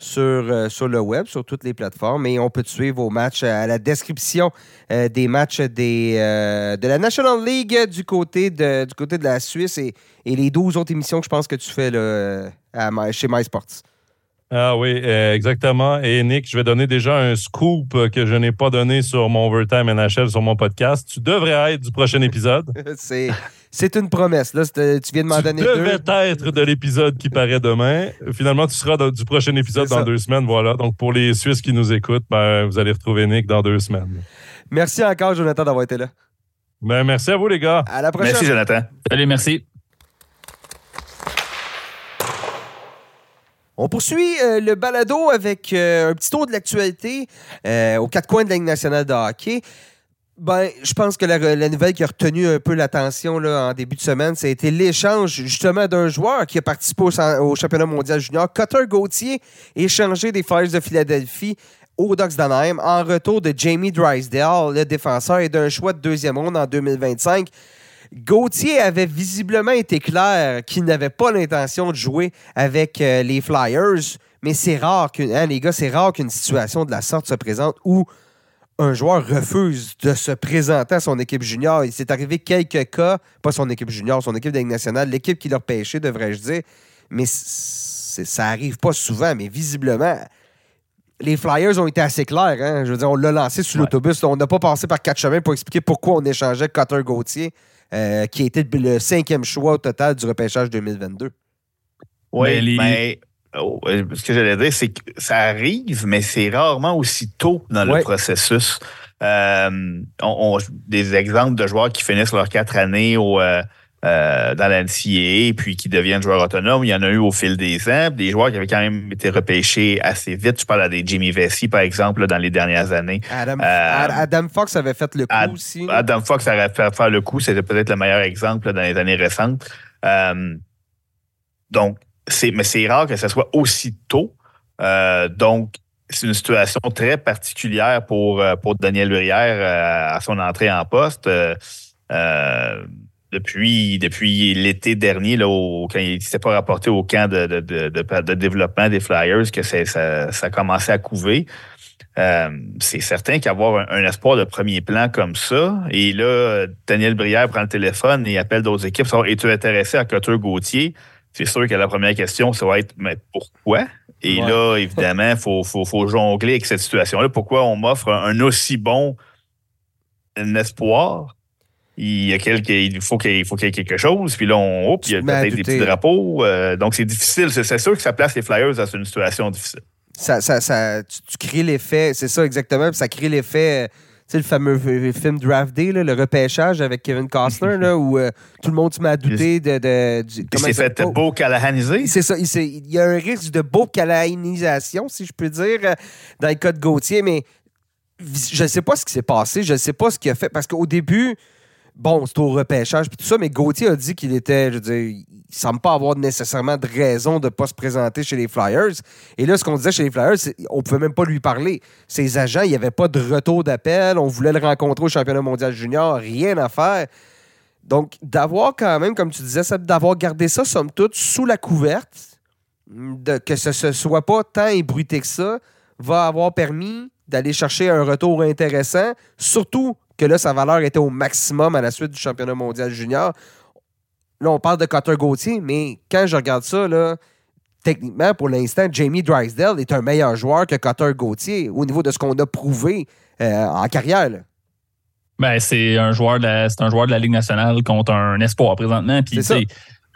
sur, euh, sur le web, sur toutes les plateformes. Et on peut suivre au match euh, à la description euh, des matchs de la National League du côté de, la Suisse et, les 12 autres émissions que je pense que tu fais là, chez MySports. Ah oui, exactement. Et Nick, je vais donner déjà un scoop que je n'ai pas donné sur mon Overtime NHL, sur mon podcast. Tu devrais être du prochain épisode. C'est c'est une promesse. Là, tu viens de m'en donner deux. devais être de l'épisode qui paraît demain. Finalement, tu seras du prochain épisode dans deux semaines. Voilà. Donc, pour les Suisses qui nous écoutent, ben, vous allez retrouver Nick dans deux semaines. Merci encore, Jonathan, d'avoir été là. Ben, merci à vous, les gars. À la prochaine. Merci, Jonathan. Allez, merci. On poursuit euh, le balado avec euh, un petit tour de l'actualité euh, aux quatre coins de la nationale de hockey. Ben, je pense que la, nouvelle qui a retenu un peu l'attention en début de semaine, ça a été l'échange justement d'un joueur qui a participé au, championnat mondial junior, Cutter Gauthier, échangé des Flyers de Philadelphie aux Ducks d'Anaheim en retour de Jamie Drysdale, le défenseur, et d'un choix de deuxième ronde en 2025. Gauthier avait visiblement été clair qu'il n'avait pas l'intention de jouer avec euh, les Flyers, mais c'est rare qu'une, hein, les gars, c'est rare qu'une situation de la sorte se présente où un joueur refuse de se présenter à son équipe junior. Il s'est arrivé quelques cas, pas son équipe junior, son équipe de nationale, l'équipe qui l'a pêché, devrais-je dire. Mais ça arrive pas souvent, mais visiblement, les Flyers ont été assez clairs. Hein. Je veux dire, on l'a lancé sur l'autobus. On n'a pas passé par quatre chemins pour expliquer pourquoi on échangeait Cutter Gauthier, euh, qui a été le cinquième choix au total du repêchage 2022. Oui, mais Oh, ce que j'allais dire, c'est que ça arrive, mais c'est rarement aussi tôt dans le processus. Euh, on, des exemples de joueurs qui finissent leurs quatre années au, euh, euh, dans l'NCAA puis qui deviennent joueurs autonomes, il y en a eu au fil des ans. Des joueurs qui avaient quand même été repêchés assez vite. Je parle à des Jimmy Vesey, par exemple, dans les dernières années. Adam, Fox avait fait le coup aussi. Adam Fox avait fait faire le coup. C'était peut-être le meilleur exemple dans les années récentes. donc, mais c'est rare que ce soit aussi tôt. Euh, donc, c'est une situation très particulière pour, euh, pour Daniel Hurrière euh, à son entrée en poste. Depuis depuis l'été dernier, là, quand il ne s'est pas rapporté au camp de, de, de, développement des Flyers, que ça, ça a commencé à couver. c'est certain qu'avoir un, espoir de premier plan comme ça, et là, Daniel Brière prend le téléphone et appelle d'autres équipes. Es-tu intéressé à Cotter Gauthier? c'est sûr que la première question, ça va être mais pourquoi? Et là, évidemment, il faut, faut, jongler avec cette situation-là. Pourquoi on m'offre un, aussi bon espoir? Il, y a il faut qu'il faut y ait quelque chose. Puis là, on, il y a peut-être des petits drapeaux. Euh, donc, c'est difficile. C'est sûr que ça place les Flyers dans une situation difficile. Ça, ça, ça tu, crées l'effet, c'est ça exactement. ça crée l'effet sais, le fameux film Draft Day, là, le repêchage avec Kevin Costner, là, où euh, tout le monde se met à douter de. de, du- Il s'est fait beau Callahanisé. C'est ça. Il, y a un risque de beau calanisation, si je peux dire, euh, dans le cas de Gauthier, mais je ne sais pas ce qui s'est passé. Je ne sais pas ce qu'il a fait. Parce qu'au début, bon, c'est au repêchage puis tout ça, mais Gauthier a dit qu'il était, je veux dire, il semble pas avoir nécessairement de raison de ne pas se présenter chez les Flyers. Et là, ce qu'on disait chez les Flyers, on pouvait même pas lui parler. Ses agents, il n'y avait pas de retour d'appel. On voulait le rencontrer au championnat mondial junior. Rien à faire. Donc, d'avoir quand même, comme tu disais, d'avoir gardé ça, somme toute, sous la couverte, de, que ce ne soit pas tant ébruité que ça, va avoir permis d'aller chercher un retour intéressant, surtout que là, sa valeur était au maximum à la suite du championnat mondial junior. Là, on parle de Cutter Gauthier, mais quand je regarde ça, là, techniquement, pour l'instant, Jamie Drysdale est un meilleur joueur que Cutter Gauthier au niveau de ce qu'on a prouvé euh, en carrière. là. Ben, c'est un joueur de la, c'est un joueur de la Ligue nationale contre un espoir présentement. Puis, C'est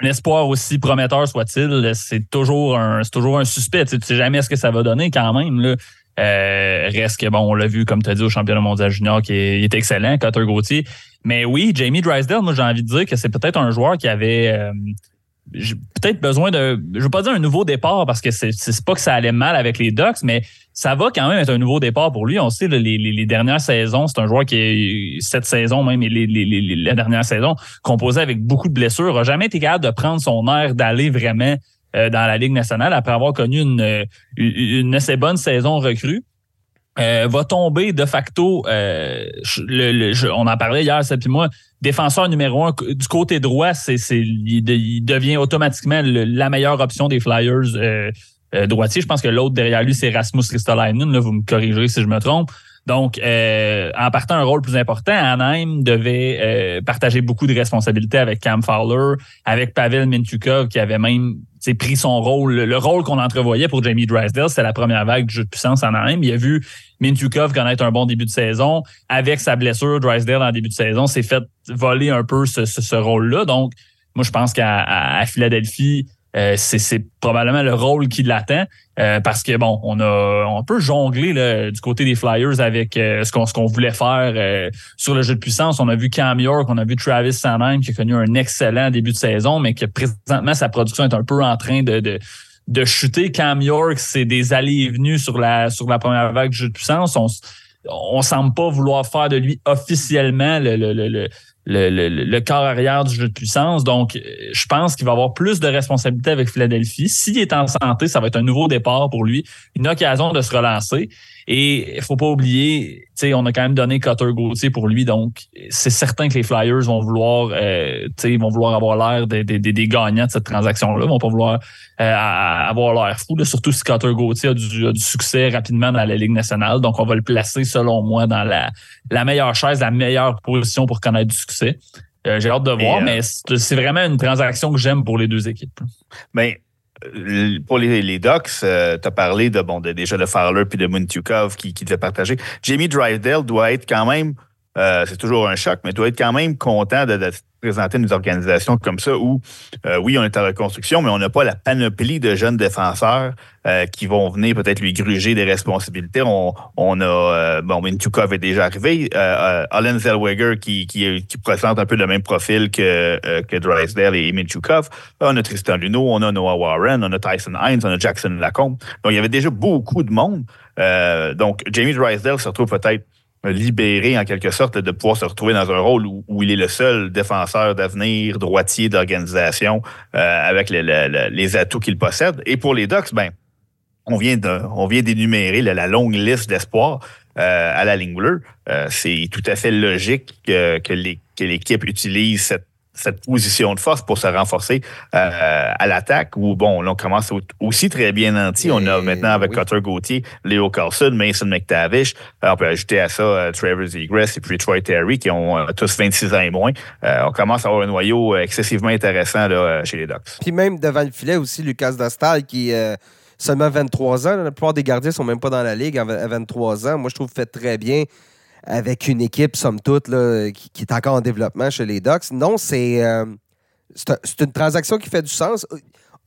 un espoir aussi prometteur soit-il, c'est toujours un, c'est toujours un suspect. Tu sais, tu sais jamais ce que ça va donner quand même. Là. Euh, reste que, bon, on l'a vu, comme tu as dit, au championnat mondial junior, qui est, excellent, Cutter Gauthier. Mais oui, Jamie Drysdale, moi, j'ai envie de dire que c'est peut-être un joueur qui avait euh, peut-être besoin de, je veux pas dire un nouveau départ parce que c'est, pas que ça allait mal avec les Ducks, mais ça va quand même être un nouveau départ pour lui. On sait, les, dernières saisons, c'est un joueur qui cette saison même, et les- la dernière saison, composé avec beaucoup de blessures, a jamais été capable de prendre son air d'aller vraiment euh, dans la Ligue nationale après avoir connu une, euh, assez bonne saison recrue. Euh, va tomber de facto, on en parlait hier, ça puis moi, défenseur numéro un du côté droit, c'est, il, il devient automatiquement la meilleure option des Flyers euh, droitiers. Je pense que l'autre derrière lui, c'est Rasmus Ristolainen. Là, vous me corrigerez si je me trompe. Donc, en partant un rôle plus important, Anaheim devait partager beaucoup de responsabilités avec Cam Fowler, avec Pavel Mintukov, qui avait même pris son rôle, le, le rôle qu'on entrevoyait pour Jamie Drysdale, c'est la première vague du jeu de puissance à Anaheim. Il a vu Mintukov connaître un bon début de saison. Avec sa blessure, Drysdale en début de saison s'est fait voler un peu ce, ce- ce rôle-là. Donc, moi, je pense qu'à à Philadelphie, euh, c'est probablement le rôle qui l'attend euh, parce que bon, on a on peut jongler là, du côté des Flyers avec euh, ce qu'on ce qu'on voulait faire euh, sur le jeu de puissance. On a vu Cam York, on a vu Travis Sanheim qui a connu un excellent début de saison, mais que présentement sa production est un peu en train de, de de chuter. Cam York, c'est des allées et venues sur la sur la première vague du jeu de puissance. On on semble pas vouloir faire de lui officiellement le, le, le, le, le, le- le corps arrière du jeu de puissance. Donc, euh, je pense qu'il va avoir plus de responsabilités avec Philadelphie. S'il est en santé, ça va être un nouveau départ pour lui, une occasion de se relancer. Et il faut pas oublier, tu sais, on a quand même donné Cutter Gauthier pour lui, donc c'est certain que les Flyers vont vouloir, euh, tu sais, ils vont vouloir avoir l'air des, des, des- gagnants de cette transaction-là, ils vont pas vouloir euh, avoir l'air fou, là, surtout si Cutter Gauthier a du, a du succès rapidement dans la Ligue nationale. Donc, on va le placer, selon moi, dans la, la meilleure chaise, la meilleure position pour connaître du succès. Euh, J'ai hâte de voir, euh, mais c'est vraiment une transaction que j'aime pour les deux équipes. Mais euh, pour les, les Ducks, tu as parlé de bon de, déjà de Fowler puis de Muntukov qui, qui devait partager. Jamie Drysdale doit être quand même, euh, c'est toujours un choc, mais doit être quand même content de, de se présenter une organisation comme ça où, euh, oui, on est en reconstruction, mais on n'a pas la panoplie de jeunes défenseurs euh, qui vont venir peut-être lui gruger des responsabilités. On, on a, bon, Mintukov est déjà arrivé, Allen Zellweger qui, qui, présente un peu le même profil que, que Drysdale et Mintukov. On a Tristan Luneau, on a Noah Warren, on a Tyson Hines, on a Jackson Lacombe. Donc, il y avait déjà beaucoup de monde. Donc, Jamie Drysdale se retrouve peut-être libéré en quelque sorte de pouvoir se retrouver dans un rôle où, où il est le seul défenseur d'avenir, droitier d'organisation euh, avec le- le- le- les atouts qu'il possède. Et pour les Ducks, ben, on vient de, on vient d'énumérer la, longue liste d'espoirs euh, à la ligne bleue. Euh, c'est tout à fait logique que, que l'équipe utilise cette cette position de force pour se renforcer euh, à l'attaque où, bon, là, on commence au- aussi très bien nanti. On a maintenant avec oui. Cutter Gauthier, Léo Carlson, Mason McTavish. On peut ajouter à ça euh, Trevor Zegras et puis Troy Terry qui ont euh, tous 26 ans et moins. Euh, on commence à avoir un noyau excessivement intéressant là, chez les Ducks. Puis même devant le filet aussi, Lucas Dostal qui seulement 23 ans. La plupart des gardiens sont même pas dans la ligue à à 23 ans. Moi, je trouve fait très bien avec une équipe, somme toute, là, qui, est encore en développement chez les Ducks. Non, c'est euh, c'est un- c'est une transaction qui fait du sens.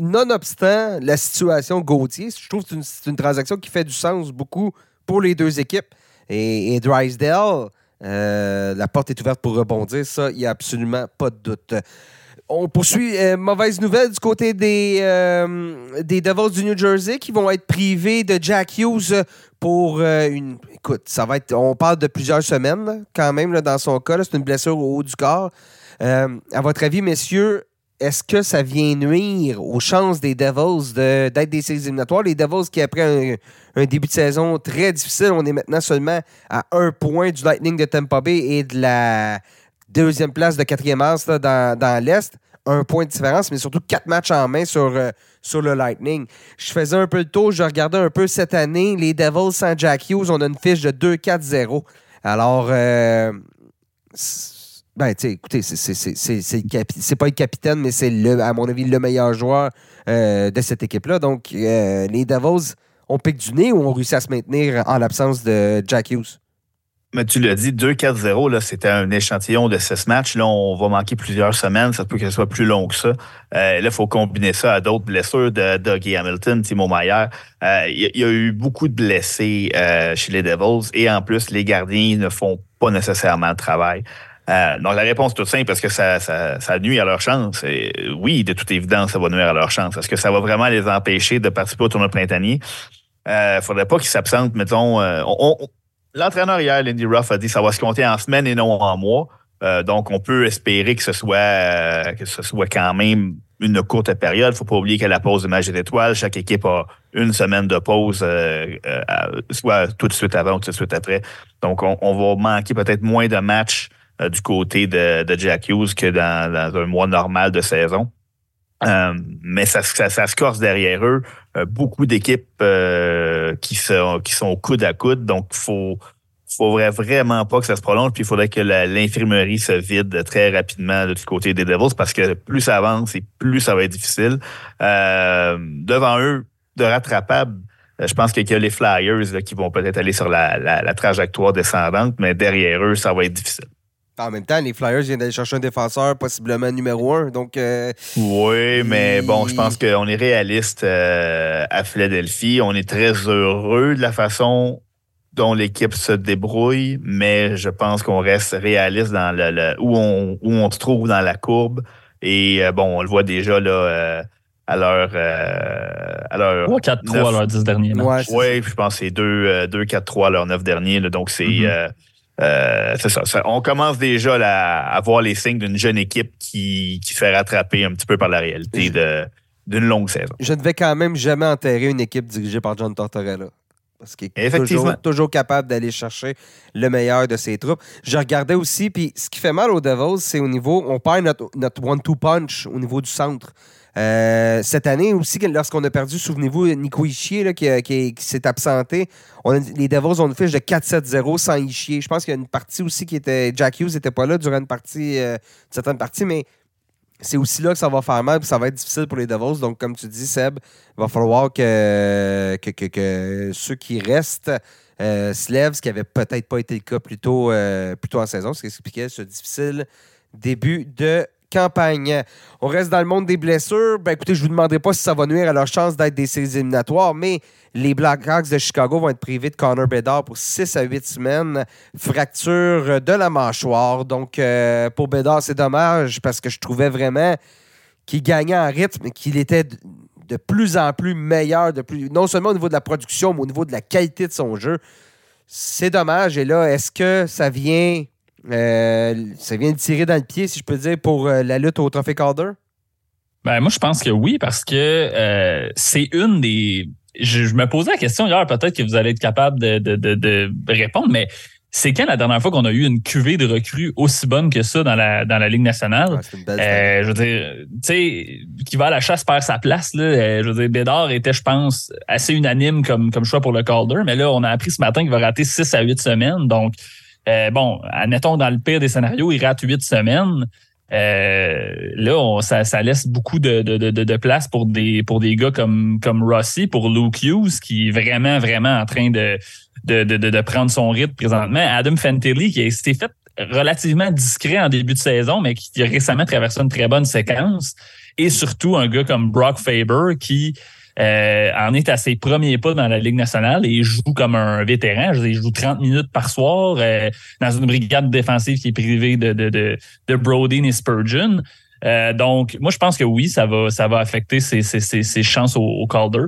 Nonobstant la situation Gauthier, je trouve que c'est une, une transaction qui fait du sens beaucoup pour les deux équipes. et, Drysdale, euh, la porte est ouverte pour rebondir. Ça, il n'y a absolument pas de doute. On poursuit. euh, mauvaise nouvelle du côté des, des Devils du New Jersey qui vont être privés de Jack Hughes pour une. Écoute, ça va être. On parle de plusieurs semaines, quand même, dans son cas. C'est une blessure au haut du corps. Euh, à votre avis, messieurs, est-ce que ça vient nuire aux chances des Devils de- d'être des séries éliminatoires? Les Devils qui, après un, début de saison très difficile, on est maintenant seulement à un point du Lightning de Tampa Bay et de la deuxième place de quatrième as dans, dans l'Est. Un point de différence, mais surtout quatre matchs en main sur, euh, sur le Lightning. Je faisais un peu le tour, je regardais un peu cette année. Les Devils sans Jack Hughes, on a une fiche de 2-4-0. Alors, euh, ben, tu écoutez, c'est- pas le capitaine, mais c'est, à mon avis, le meilleur joueur euh, de cette équipe-là. Donc, euh, les Devils ont piqué du nez ou ont réussi à se maintenir en l'absence de Jack Hughes? Mais tu l'as dit, 2-4-0, là, c'était un échantillon de 16 matchs. Là, on va manquer plusieurs semaines. Ça peut que ce soit plus long que ça. Euh, là, il faut combiner ça à d'autres blessures de Dougie Hamilton, Timo Meyer. Euh, Il y, a- il y a eu beaucoup de blessés euh, chez les Devils et en plus, les gardiens ne font pas nécessairement le travail. Euh, donc, la réponse est toute simple parce que ça, ça, ça nuit à leur chance. Et, oui, de toute évidence, ça va nuire à leur chance. Est-ce que ça va vraiment les empêcher de participer au tournoi printanier? Il ne faudrait pas qu'ils s'absentent, mettons. euh, on- on- L'entraîneur hier, Lindy Ruff, a dit que ça va se compter en semaines et non en mois. Euh, donc, on peut espérer que ce soit euh, que ce soit quand même une courte période. Il ne faut pas oublier qu'à la pause de match d'étoiles, chaque équipe a une semaine de pause, euh, euh, soit tout de suite avant ou tout de suite après. Donc, on, on va manquer peut-être moins de matchs euh, du côté de, de Jack Hughes que dans, dans un mois normal de saison. Euh, mais ça, ça, ça se corse derrière eux. Euh, beaucoup d'équipes euh, qui, sont, qui sont coude à coude. Donc, il faut, faudrait vraiment pas que ça se prolonge. Puis, il faudrait que l'infirmerie se vide très rapidement là, du côté des Devils parce que plus ça avance et plus ça va être difficile. Euh, devant eux, de rattrapable, je pense qu'il y a les Flyers là, qui vont peut-être aller sur la, la- la trajectoire descendante, mais derrière eux, ça va être difficile. En même temps, les Flyers viennent d'aller chercher un défenseur, possiblement numéro un. Donc, euh, Oui, mais Et- bon, je pense qu'on est réaliste euh, à Philadelphie. On est très heureux de la façon dont l'équipe se débrouille, mais je pense qu'on reste réaliste dans le, le- où, on, où on se trouve dans la courbe. Et euh, bon, on le voit déjà là euh, à leur euh, à leur 3-4-3 neuf- à leurs 10 derniers matchs. ouais, oui, je pense que c'est 2, 2 4, 3 leurs neuf derniers. là. donc, c'est Mhm. euh, euh, c'est ça, ça. On commence déjà là, à voir les signes d'une jeune équipe qui, qui se fait rattraper un petit peu par la réalité de- d'une longue saison. je ne vais quand même jamais enterrer une équipe dirigée par John Tortorella. Parce qu'il est Effectivement. toujours, toujours capable d'aller chercher le meilleur de ses troupes. Je regardais aussi, puis ce qui fait mal aux Devils, c'est au niveau, on perd notre, notre one-two punch au niveau du centre. Euh, cette année aussi, lorsqu'on a perdu, souvenez-vous, Nico Ischier là, qui, a- qui- s'est absenté, les Devils ont une fiche de 4-7-0 sans Ischier. Je pense qu'il y a une partie aussi qui était. Jack Hughes n'était pas là durant une partie, euh, une certaine partie, mais c'est aussi là que ça va faire mal, puis ça va être difficile pour les Devils. Donc, comme tu dis, Seb, il va falloir que, ceux qui restent euh, se lèvent, ce qui n'avait peut-être pas été le cas euh, plus tôt en saison, ce qui expliquait ce difficile début de campagne. On reste dans le monde des blessures. Ben, écoutez, je ne vous demanderai pas si ça va nuire à leur chance d'être des séries éliminatoires, mais les Blackhawks de Chicago vont être privés de Connor Bedard pour 6 à 8 semaines. Fracture de la mâchoire. Donc, euh, pour Bedard, c'est dommage parce que je trouvais vraiment qu'il gagnait en rythme qu'il était de, plus en plus meilleur, non seulement au niveau de la production, mais au niveau de la qualité de son jeu. C'est dommage. Et là, est-ce que ça vient, euh, ça vient de tirer dans le pied, si je peux dire, pour euh, la lutte au Trophée Calder? Ben, moi, je pense que oui, parce que euh, c'est une des. Je, je me posais la question hier, peut-être que vous allez être capable de, de, de, de répondre, mais c'est quand la dernière fois qu'on a eu une cuvée de recrues aussi bonne que ça dans la, dans la Ligue nationale? Euh, je veux dire, tu sais, qui va à la chasse perd sa place. Là. Euh, je veux dire, Bédard était, je pense, assez unanime comme, comme choix pour le Calder, mais là, on a appris ce matin qu'il va rater 6 à 8 semaines. Donc, euh, bon, admettons, dans le pire des scénarios, il rate 8 semaines. Euh, là, on- ça, ça laisse beaucoup de, de, de, de place pour des, pour des gars comme, comme Rossi, pour Luke Hughes, qui est vraiment, vraiment en train de, de, de, de, de prendre son rythme présentement. Adam Fantilli, qui s'était fait relativement discret en début de saison, mais qui a récemment traversé une très bonne séquence. Et surtout, un gars comme Brock Faber, qui euh, en est à ses premiers pas dans la Ligue nationale et joue comme un vétéran. Je dire, il joue 30 minutes par soir euh, dans une brigade défensive qui est privée de, de, de, de Brody et Spurgeon. Euh, donc, moi, je pense que oui, ça va, ça va affecter ses, ses, ses, ses chances au, au Calder.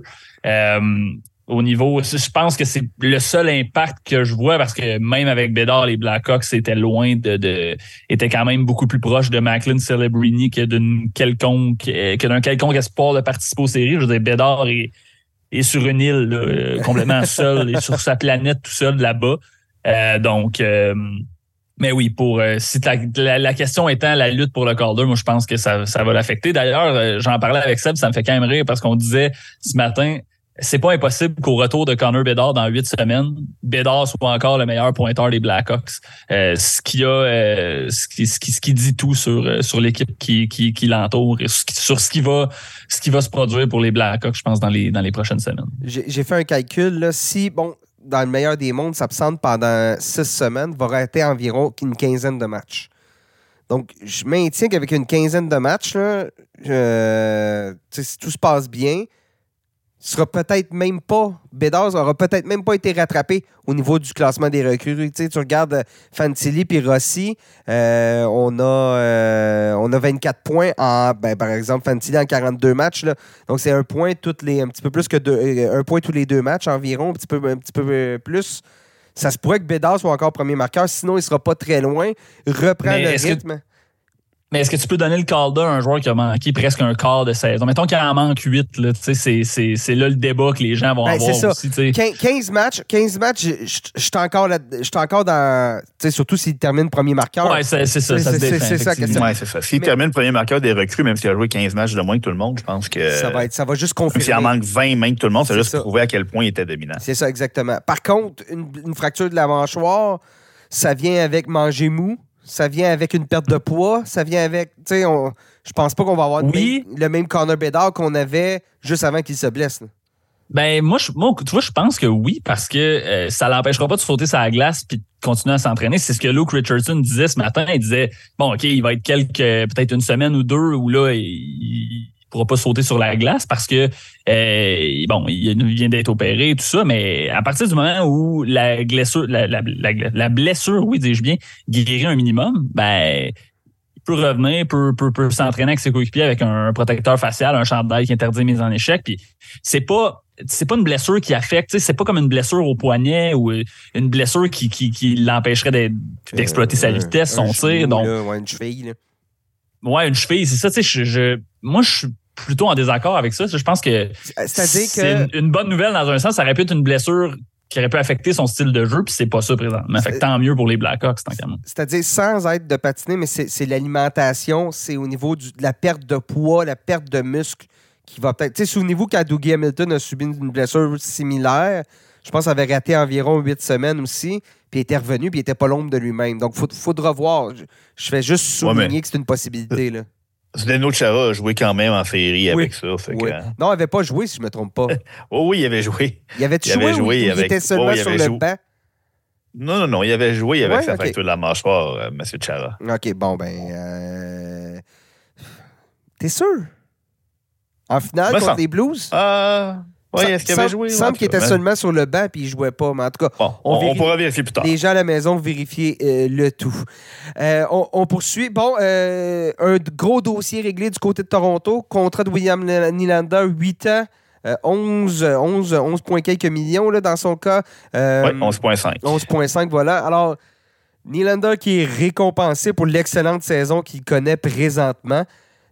Euh, au niveau, je pense que c'est le seul impact que je vois parce que même avec Bédard, les Blackhawks étaient loin de, de étaient quand même beaucoup plus proches de Macklin Celebrini que d'une quelconque que d'un quelconque espoir de participer aux séries. Je veux dire, Bédard est, est sur une île là, euh, complètement seul et sur sa planète tout seul là-bas. Euh, donc euh, mais oui, pour euh, si la, la, la, question étant la lutte pour le Calder, moi je pense que ça, ça va l'affecter. D'ailleurs, euh, j'en parlais avec Seb, ça me fait quand même rire parce qu'on disait ce matin, c'est pas impossible qu'au retour de Connor Bedard dans huit semaines, Bedard soit encore le meilleur pointeur des Blackhawks. Euh, ce qui a, euh, ce, qui, ce, qui, ce qui dit tout sur euh, sur l'équipe qui, qui, qui l'entoure et sur ce qui va ce qui va se produire pour les Blackhawks, je pense dans les dans les prochaines semaines. J'ai fait un calcul là, si bon dans le meilleur des mondes s'absente pendant six semaines, va rater environ une quinzaine de matchs. Donc, je maintiens qu'avec une quinzaine de matchs, là, euh, si tout se passe bien, sera peut-être même pas, Bédard aura peut-être même pas été rattrapé au niveau du classement des recrues. Tu, sais, tu regardes Fantilli puis Rossi, euh, on, a, euh, on a 24 points en, ben, par exemple, Fantilli en 42 matchs. Là. Donc, c'est un point toutes les, un petit peu plus que deux, un point tous les deux matchs environ, un petit peu, un petit peu plus. Ça se pourrait que Bédard soit encore premier marqueur, sinon il sera pas très loin. Reprend Mais le rythme. Que... Mais est-ce que tu peux donner le call à un joueur qui a manqué presque un quart de saison? Mettons qu'il en manque 8, c'est là le débat que les gens vont ben, avoir ça. aussi. T'sais. 15 matchs, 15 matchs, je suis encore, encore dans. Surtout s'il termine premier marqueur. Oui, c'est ça, ça se défend. C'est ça, ouais, ça. S'il Mais... termine premier marqueur des recrues, même s'il a joué 15 matchs de moins que tout le monde, je pense que. Ça va, être, ça va juste confirmer. S'il en manque 20 même que tout le monde, ça va juste prouver à quel point il était dominant. C'est ça, exactement. Par contre, une, une fracture de la mâchoire, ça vient avec manger mou ça vient avec une perte de poids, ça vient avec, tu sais, je pense pas qu'on va avoir oui. le, même, Connor Bedard qu'on avait juste avant qu'il se blesse. Là. Ben moi, je, moi, tu vois, je pense que oui, parce que euh, ça l'empêchera pas de sauter la glace puis de continuer à s'entraîner. C'est ce que Luke Richardson disait ce matin. Il disait bon, ok, il va être quelques peut-être une semaine ou deux où là, il, pourra pas sauter sur la glace parce que euh, bon, il vient d'être opéré et tout ça, mais à partir du moment où la blessure, la, la, la, la blessure, oui, dis-je bien, guérit un minimum, ben il peut revenir, peut, peut, peut s'entraîner avec ses coéquipiers avec un protecteur facial, un chandail qui interdit les mises en échec. Puis c'est pas c'est pas une blessure qui affecte, c'est pas comme une blessure au poignet ou une blessure qui, qui, qui l'empêcherait d'exploiter euh, sa vitesse, son tir. Donc, là, ouais, une cheville. Là. Ouais, une cheville, c'est ça. Tu sais, je, je, moi, je suis plutôt en désaccord avec ça. Je pense que c'est que... une, une, bonne nouvelle dans un sens. Ça aurait pu être une blessure qui aurait pu affecter son style de jeu, puis c'est pas ça présentement. Fait que tant mieux pour les Blackhawks, tant qu'à C'est-à-dire sans être de patiner, mais c'est l'alimentation, c'est au niveau du, de la perte de poids, la perte de muscle qui va peut-être. Tu sais, souvenez-vous quand Dougie Hamilton a subi une blessure similaire, je pense qu'il avait raté environ huit semaines aussi, puis il était revenu, puis il était pas l'ombre de lui-même. Donc, il faudra voir. Je, je fais juste souligner ouais, mais... que c'est une possibilité. Là. Zdeno Chara a joué quand même en féerie avec ça. Fait oui. que... Non, il n'avait pas joué, si je ne me trompe pas. oh oui, il avait joué. Il avait, il joué, avait joué ou avec... il était seulement oh, il sur le joué. banc? Non, non, non, il avait joué, il avait Ouais, fait ok. fracture de la mâchoire, euh, M. Chara. OK, bon, ben... Euh... T'es sûr? En finale, contre les Blues? Ah, oui, est-ce qu'il avait Semble- qu'il était seulement sur le banc puis il jouait pas. Mais en tout cas, Bon, on on, on vérifie- pourra vérifier plus tard. les gens à la maison, vérifiez euh, le tout. Euh, on, on poursuit. Bon, euh, un gros dossier réglé du côté de Toronto. Contrat de William Nylander, 8 ans, euh, 11, 11, 11 points quelques millions là, dans son cas. Oui, 11,5. 11,5, voilà. Alors, Nylander qui est récompensé pour l'excellente saison qu'il connaît présentement.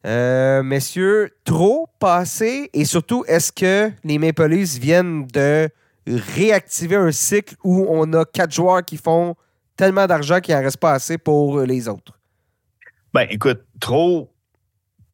Euh, messieurs, trop passé et surtout, est-ce que les Maple Leafs viennent de réactiver un cycle où on a quatre joueurs qui font tellement d'argent qu'il n'en reste pas assez pour les autres? Ben, écoute, trop,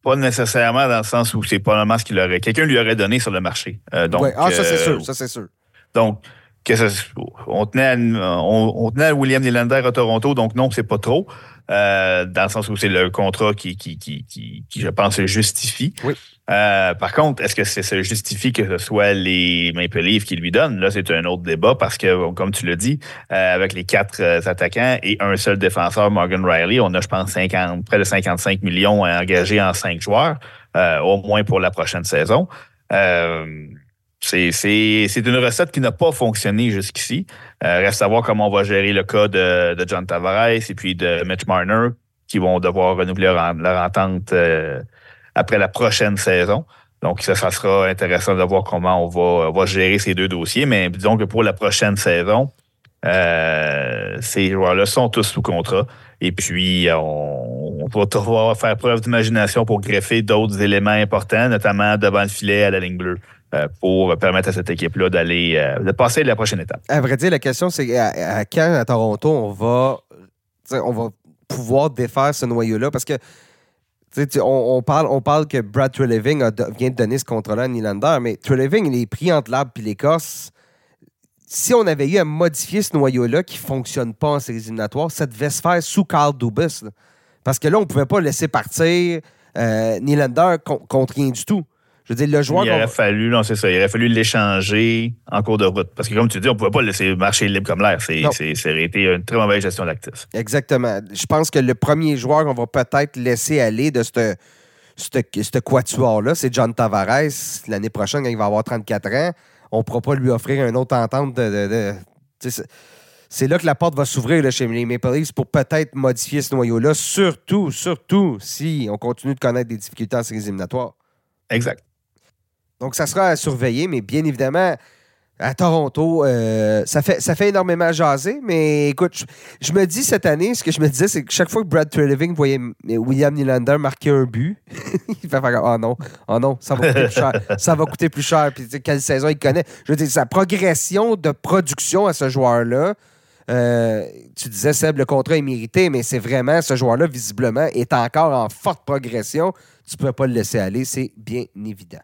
pas nécessairement dans le sens où c'est probablement ce qu'il aurait. Quelqu'un lui aurait donné sur le marché. Euh, donc, Ouais. Ah, ça, c'est euh, sûr. Ça, c'est sûr. Donc, que ça- on, tenait à, on, on tenait à William Nylander à Toronto, donc non, c'est pas trop. Euh, dans le sens où c'est le contrat qui, qui, qui, qui, qui, je pense, se justifie. Oui. Euh, par contre, est-ce que ça se justifie que ce soit les Maple Leafs qui lui donnent? Là, c'est un autre débat parce que, comme tu l'as dit, euh, avec les quatre euh, attaquants et un seul défenseur, Morgan Riley, on a, je pense, 50, près de 55 millions engagés en cinq joueurs, euh, au moins pour la prochaine saison. Euh, c'est une recette qui n'a pas fonctionné jusqu'ici. Euh, reste à voir comment on va gérer le cas de, John Tavares et puis de Mitch Marner, qui vont devoir renouveler leur, entente euh, après la prochaine saison. Donc, ça, sera intéressant de voir comment on va, on va gérer ces deux dossiers. Mais disons que pour la prochaine saison, euh, ces joueurs-là sont tous sous contrat. Et puis, on, on va devoir faire preuve d'imagination pour greffer d'autres éléments importants, notamment devant le filet à la ligne bleue. Euh, pour permettre à cette équipe-là d'aller euh, de passer à la prochaine étape. À vrai dire, la question, c'est à, quand à Toronto on va, on va pouvoir défaire ce noyau-là? Parce que on, on, parle, on parle que Brad Treleving vient de donner ce contrat-là à Nylander, mais Treleving, il est pris entre l'arbre et l'écorce si on avait eu à modifier ce noyau-là qui ne fonctionne pas en séries éliminatoires, ça devait se faire sous Carl Dubas. Parce que là, on ne pouvait pas laisser partir euh, Nylander contre rien du tout. Je veux dire, le joueur. Il aurait fallu, non, c'est ça, il aurait fallu l'échanger en cours de route. Parce que, comme tu dis, on ne pouvait pas le laisser marcher libre comme l'air. C'est, ça aurait été une très mauvaise gestion d'actifs. Exactement. Je pense que le premier joueur qu'on va peut-être laisser aller de ce quatuor-là, c'est John Tavares l'année prochaine, quand il va avoir 34 ans on ne pourra pas lui offrir une autre entente de. c'est là que la porte va s'ouvrir chez les Maple Leafs pour peut-être modifier ce noyau-là, surtout, surtout si on continue de connaître des difficultés en séries éliminatoires. Exact. Donc, ça sera à surveiller, mais bien évidemment, à Toronto, euh, ça, fait, ça fait énormément jaser, mais écoute, je, me dis cette année, ce que je me disais, c'est que chaque fois que Brad Treliving voyait William Nylander marquer un but, il fait faire Oh non, oh non, ça va coûter plus cher. Ça va coûter plus cher. Puis quelle saison il connaît. Je veux dire, sa progression de production à ce joueur-là, euh, tu disais, Seb, le contrat est mérité, mais c'est vraiment, ce joueur-là, visiblement, est encore en forte progression. Tu ne peux pas le laisser aller, c'est bien évident.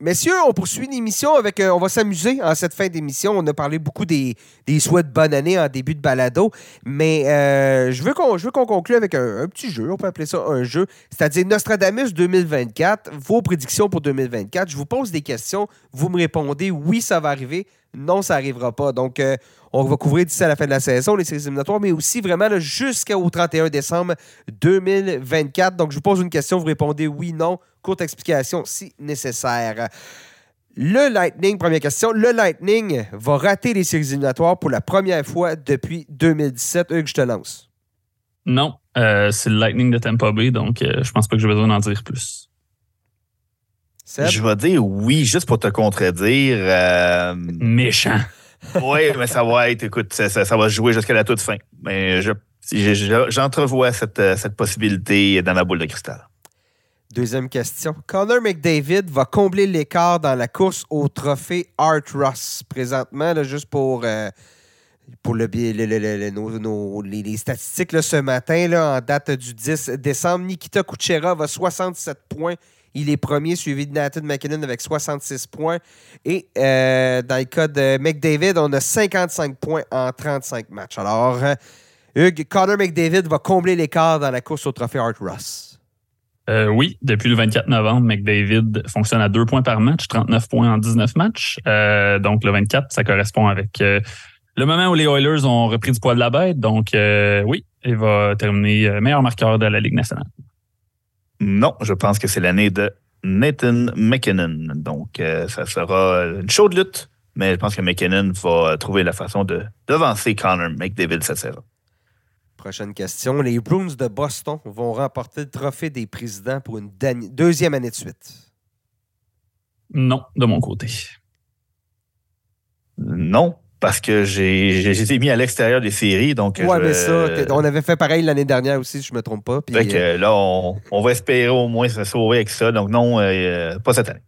Messieurs, on poursuit l'émission avec. Euh, on va s'amuser en cette fin d'émission. On a parlé beaucoup des, souhaits de bonne année en début de balado, mais euh, je veux qu'on conclue avec un, petit jeu. On peut appeler ça un jeu, c'est-à-dire Nostradamus 2024. Vos prédictions pour 2024. Je vous pose des questions. Vous me répondez oui, ça va arriver. Non, ça n'arrivera pas. Donc, euh, on va couvrir d'ici à la fin de la saison les séries éliminatoires, mais aussi vraiment jusqu'au 31 décembre 2024. Donc, je vous pose une question, vous répondez oui, non. Courte explication si nécessaire. Le Lightning, première question. Le Lightning va rater les séries éliminatoires pour la première fois depuis 2017. Hugues, je te lance. Non, euh, c'est le Lightning de Tampa Bay, donc euh, je pense pas que j'ai besoin d'en dire plus. Je vais dire oui, juste pour te contredire. Euh, Méchant oui, mais ça va être, écoute, ça, ça, va jouer jusqu'à la toute fin. Mais je, j'entrevois cette, cette possibilité dans ma boule de cristal. Deuxième question. Connor McDavid va combler l'écart dans la course au trophée Art Ross présentement, là, juste pour, euh, pour le, les, statistiques ce matin, là, en date du 10 décembre. Nikita Kucherov a 67 points il est premier, suivi de Nathan McKinnon avec 66 points. Et euh, dans le cas de McDavid, on a 55 points en 35 matchs. Alors, euh, Hugues, Connor McDavid va combler l'écart dans la course au trophée Art Ross. Euh, oui, depuis le 24 novembre, McDavid fonctionne à deux points par match, 39 points en 19 matchs. donc, le 24, ça correspond avec le moment où les Oilers ont repris du poids de la bête. Donc, oui, il va terminer meilleur marqueur de la Ligue nationale. Non, je pense que c'est l'année de Nathan McKinnon. Donc, euh, ça sera une chaude lutte, mais je pense que McKinnon va trouver la façon de devancer Connor McDavid cette saison. Prochaine question. Les Bruins de Boston vont remporter le trophée des présidents pour une deuxième année de suite. Non, de mon côté. Non, parce que j'ai été mis à l'extérieur des séries. Donc ouais, mais ça, on avait fait pareil l'année dernière aussi, si je ne me trompe pas. Puis, que euh, là, on, va espérer au moins se sauver avec ça. Donc non, euh, pas cette année.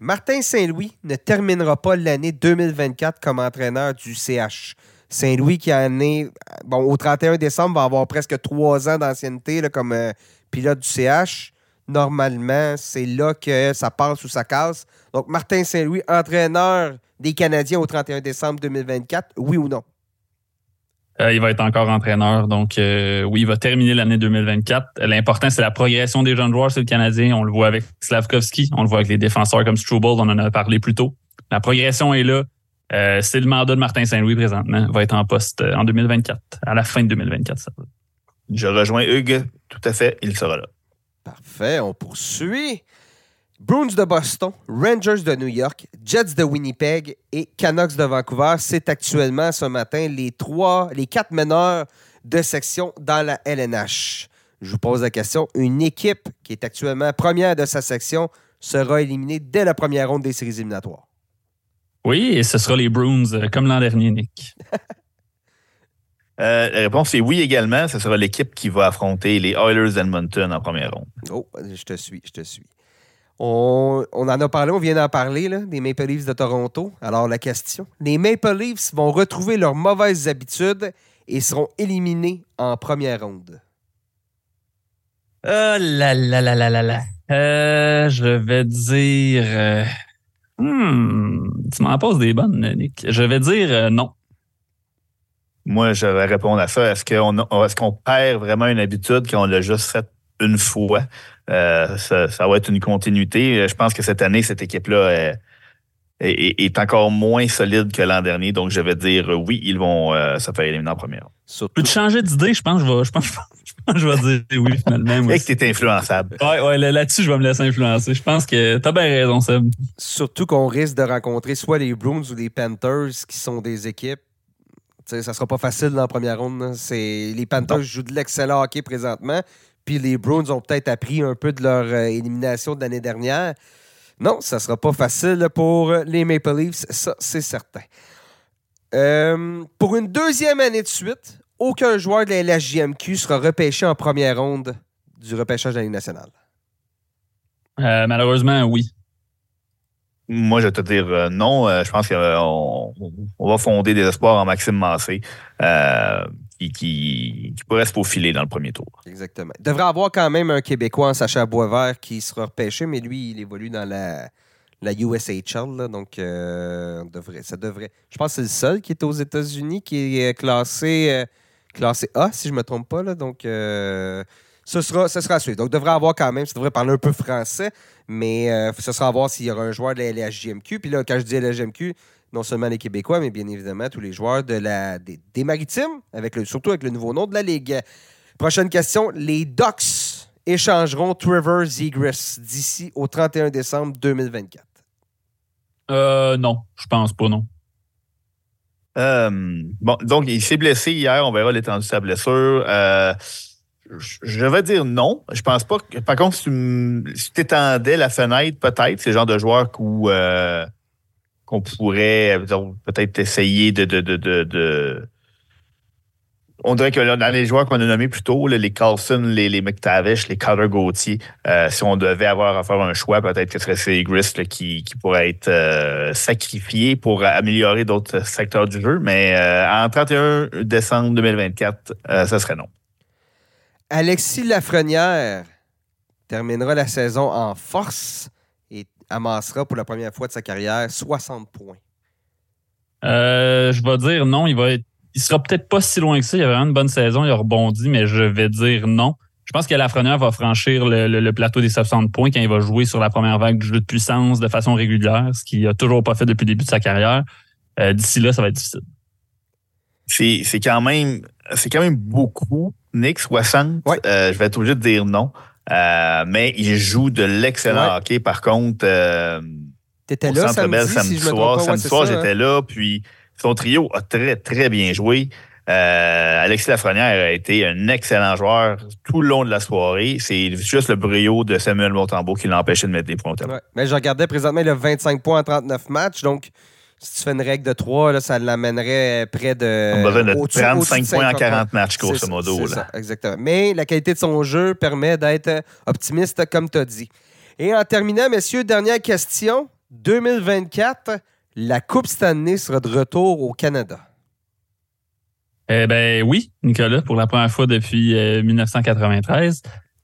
Martin Saint-Louis ne terminera pas l'année 2024 comme entraîneur du CH. Saint-Louis qui en est, bon, au 31 décembre, va avoir presque trois ans d'ancienneté comme euh, pilote du CH. Normalement, c'est là que ça passe ou ça casse. Donc, Martin Saint-Louis, entraîneur des Canadiens au 31 décembre 2024, oui ou non? Euh, il va être encore entraîneur. Donc, euh, oui, il va terminer l'année 2024. L'important, c'est la progression des jeunes joueurs sur le Canadien. On le voit avec Slavkovski, on le voit avec les défenseurs comme Struble, on en a parlé plus tôt. La progression est là. Euh, c'est le mandat de Martin Saint-Louis présentement. Il va être en poste en 2024, à la fin de 2024. Ça Je rejoins Hugues. Tout à fait, il sera là. Parfait, on poursuit. Bruins de Boston, Rangers de New York, Jets de Winnipeg et Canucks de Vancouver. C'est actuellement ce matin les trois, les quatre meneurs de section dans la LNH. Je vous pose la question. Une équipe qui est actuellement première de sa section sera éliminée dès la première ronde des séries éliminatoires. Oui, et ce sera les Bruins, euh, comme l'an dernier, Nick. Euh, la réponse est oui également. Ce sera l'équipe qui va affronter les Oilers d'Edmonton en première ronde. Oh, je te suis, je te suis. On, on en a parlé, on vient d'en parler, là, des Maple Leafs de Toronto. Alors, la question les Maple Leafs vont retrouver leurs mauvaises habitudes et seront éliminés en première ronde. Oh là là là là là là. Euh, je vais dire. euh, hmm, tu m'en poses des bonnes, Nick. Je vais dire euh, non. Moi, je vais répondre à ça. Est-ce qu'on perd vraiment une habitude qu'on l'a juste fait une fois? Euh, ça, ça va être une continuité. Je pense que cette année, cette équipe-là est, est- est encore moins solide que l'an dernier. Donc, je vais dire euh, oui, ils vont euh, se faire éliminer en première. Surtout, Peux-tu changer d'idée? Je pense que je vais, je pense, je pense que je vais dire oui finalement. Et que tu es influençable. Ouais, ouais, là- là-dessus, je vais me laisser influencer. Je pense que t'as bien raison, Seb. surtout qu'on risque de rencontrer soit les Bruins ou les Panthers qui sont des équipes. Sais, ça sera pas facile dans la première ronde. C'est, les Panthers jouent de l'excellent hockey présentement. Puis les Bruins ont peut-être appris un peu de leur euh, élimination de l'année dernière. Non, ça sera pas facile pour les Maple Leafs, ça c'est certain. Euh, pour une deuxième année de suite, aucun joueur de la LHJMQ sera repêché en première ronde du repêchage de la Ligue nationale. Euh, malheureusement, oui. Moi, je vais te dire euh, non. Euh, je pense qu'on on va fonder des espoirs en Maxime Massé euh, qui, pourrait se faufiler dans le premier tour. Exactement. Il devrait avoir quand même un Québécois en Sacha Boisvert qui sera repêché, mais lui, il évolue dans la, la USHL. donc, euh, devrait, ça devrait. Je pense que c'est le seul qui est aux États-Unis qui est classé, euh, classé A, si je ne me trompe pas. Donc, euh, ce sera, sera à suivre. Donc, il devrait avoir quand même, ça devrait parler un peu français, mais euh, ce sera à voir s'il y aura un joueur de la LHJMQ. Puis là, quand je dis LHJMQ, non seulement les Québécois, mais bien évidemment tous les joueurs de la, des, des Maritimes, avec le, surtout avec le nouveau nom de la Ligue. Prochaine question. Les Ducks échangeront Trevor Zegras d'ici au 31 décembre 2024. Euh, non, je pense pas, non. Euh, bon, donc, il s'est blessé hier. On verra l'étendue de sa blessure. Euh, je- vais dire non. Je pense pas que. Par contre, si tu étendais la fenêtre, peut-être, c'est le genre de joueur euh, qu'on pourrait disons, peut-être essayer de, de, de, de, On dirait que là, dans les joueurs qu'on a nommés plus tôt, les Carlson, les, les McTavish, les Carter Gauthier, euh, si on devait avoir à faire un choix, peut-être que ce serait là, qui, qui pourrait être euh, sacrifié pour améliorer d'autres secteurs du jeu. Mais euh, en 31 décembre 2024, euh, ce serait non. Alexis Lafrenière terminera la saison en force amassera pour la première fois de sa carrière 60 points. Euh, je vais dire non. Il va être, il sera peut-être pas si loin que ça. Il a vraiment une bonne saison. Il a rebondi, mais je vais dire non. Je pense que Lafrenière va franchir le, le- le plateau des 60 points quand il va jouer sur la première vague du jeu de puissance de façon régulière, ce qu'il a toujours pas fait depuis le début de sa carrière. Euh, D'ici là, ça va être difficile. C'est c'est quand même c'est quand même beaucoup. Nick, 60. Ouais. Euh, je vais être obligé de dire non. Euh, mais il joue de l'excellent Ouais. hockey. Par contre, euh, T'étais là Centre Bell samedi, samedi si soir. Ouais, samedi hein? j'étais là. Puis son trio a très, très bien joué. Euh, Alexis Lafrenière a été un excellent joueur tout le long de la soirée. C'est juste le brio de Samuel Montembeau qui l'a empêché de mettre des points au. Ouais. Mais je regardais présentement, il a 25 points en 39 matchs. Donc, si tu fais une règle de 3, là, ça l'amènerait près de. On a besoin de au-dessus- 35 au-dessus de points en 50 40 matchs, grosso modo. là. ça, exactement. Mais la qualité de son jeu permet d'être optimiste, comme tu as dit. Et en terminant, messieurs, dernière question. 2024, la Coupe Stanley sera de retour au Canada. Eh ben oui, Nicolas, pour la première fois depuis euh, 1993.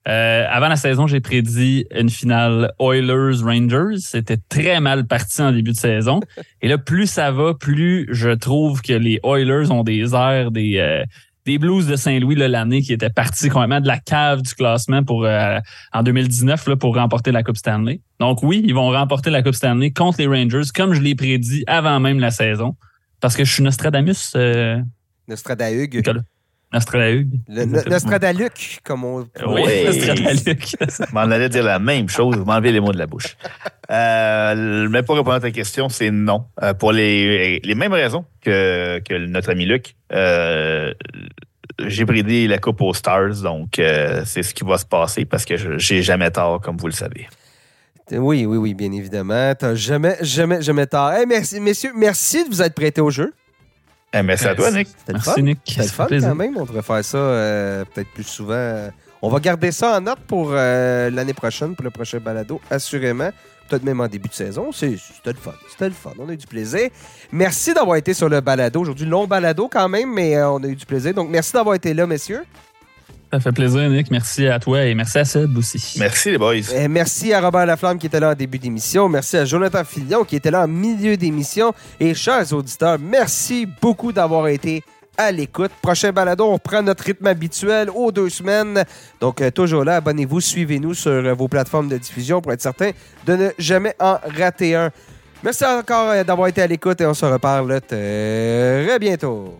Euh, avant la saison, j'ai prédit une finale Oilers-Rangers. C'était très mal parti en début de saison. Et là, plus ça va, plus je trouve que les Oilers ont des airs des, euh, des Blues de Saint-Louis l'année qui étaient partis complètement de la cave du classement pour euh, en 2019 là, pour remporter la Coupe Stanley. Donc oui, ils vont remporter la Coupe Stanley contre les Rangers, comme je l'ai prédit avant même la saison. Parce que je suis Nostradamus, Nostradamus. Nostradaluc. Nostradaluc, comme on. Oui, Oui. Nostradaluc. Je m'en allais dire la même chose, vous m'enlevez les mots de la bouche. Euh, mais pour répondre à ta question, c'est non. Euh, pour les, les mêmes raisons que, que notre ami Luc. Euh, j'ai bridé la coupe aux Stars, donc euh, c'est ce qui va se passer parce que je- j'ai jamais tort, comme vous le savez. Oui, oui, oui, bien évidemment. T'as jamais, jamais, jamais tort. Hey, merci, messieurs, merci de vous être prêtés au jeu. Eh, merci à toi, Nick. C'était le fun. Merci, Nick. C'était le fun plaisir. quand même. On devrait faire ça euh, peut-être plus souvent. On va garder ça en note pour euh, l'année prochaine, pour le prochain balado, assurément. Peut-être même en début de saison. C'est- C'était le fun. C'était le fun. On a eu du plaisir. Merci d'avoir été sur le balado. Aujourd'hui, long balado quand même, mais euh, on a eu du plaisir. Donc, merci d'avoir été là, messieurs. Ça fait plaisir, Nick. Merci à toi et merci à Seb aussi. Merci, les boys. Euh, merci à Robert Laflamme qui était là en début d'émission. Merci à Jonathan Fillon qui était là en milieu d'émission. Et chers auditeurs, merci beaucoup d'avoir été à l'écoute. Prochain balado, on reprend notre rythme habituel aux deux semaines. Donc, euh, toujours là, abonnez-vous, suivez-nous sur euh, vos plateformes de diffusion pour être certain de ne jamais en rater un. Merci encore euh, d'avoir été à l'écoute et on se reparle très bientôt.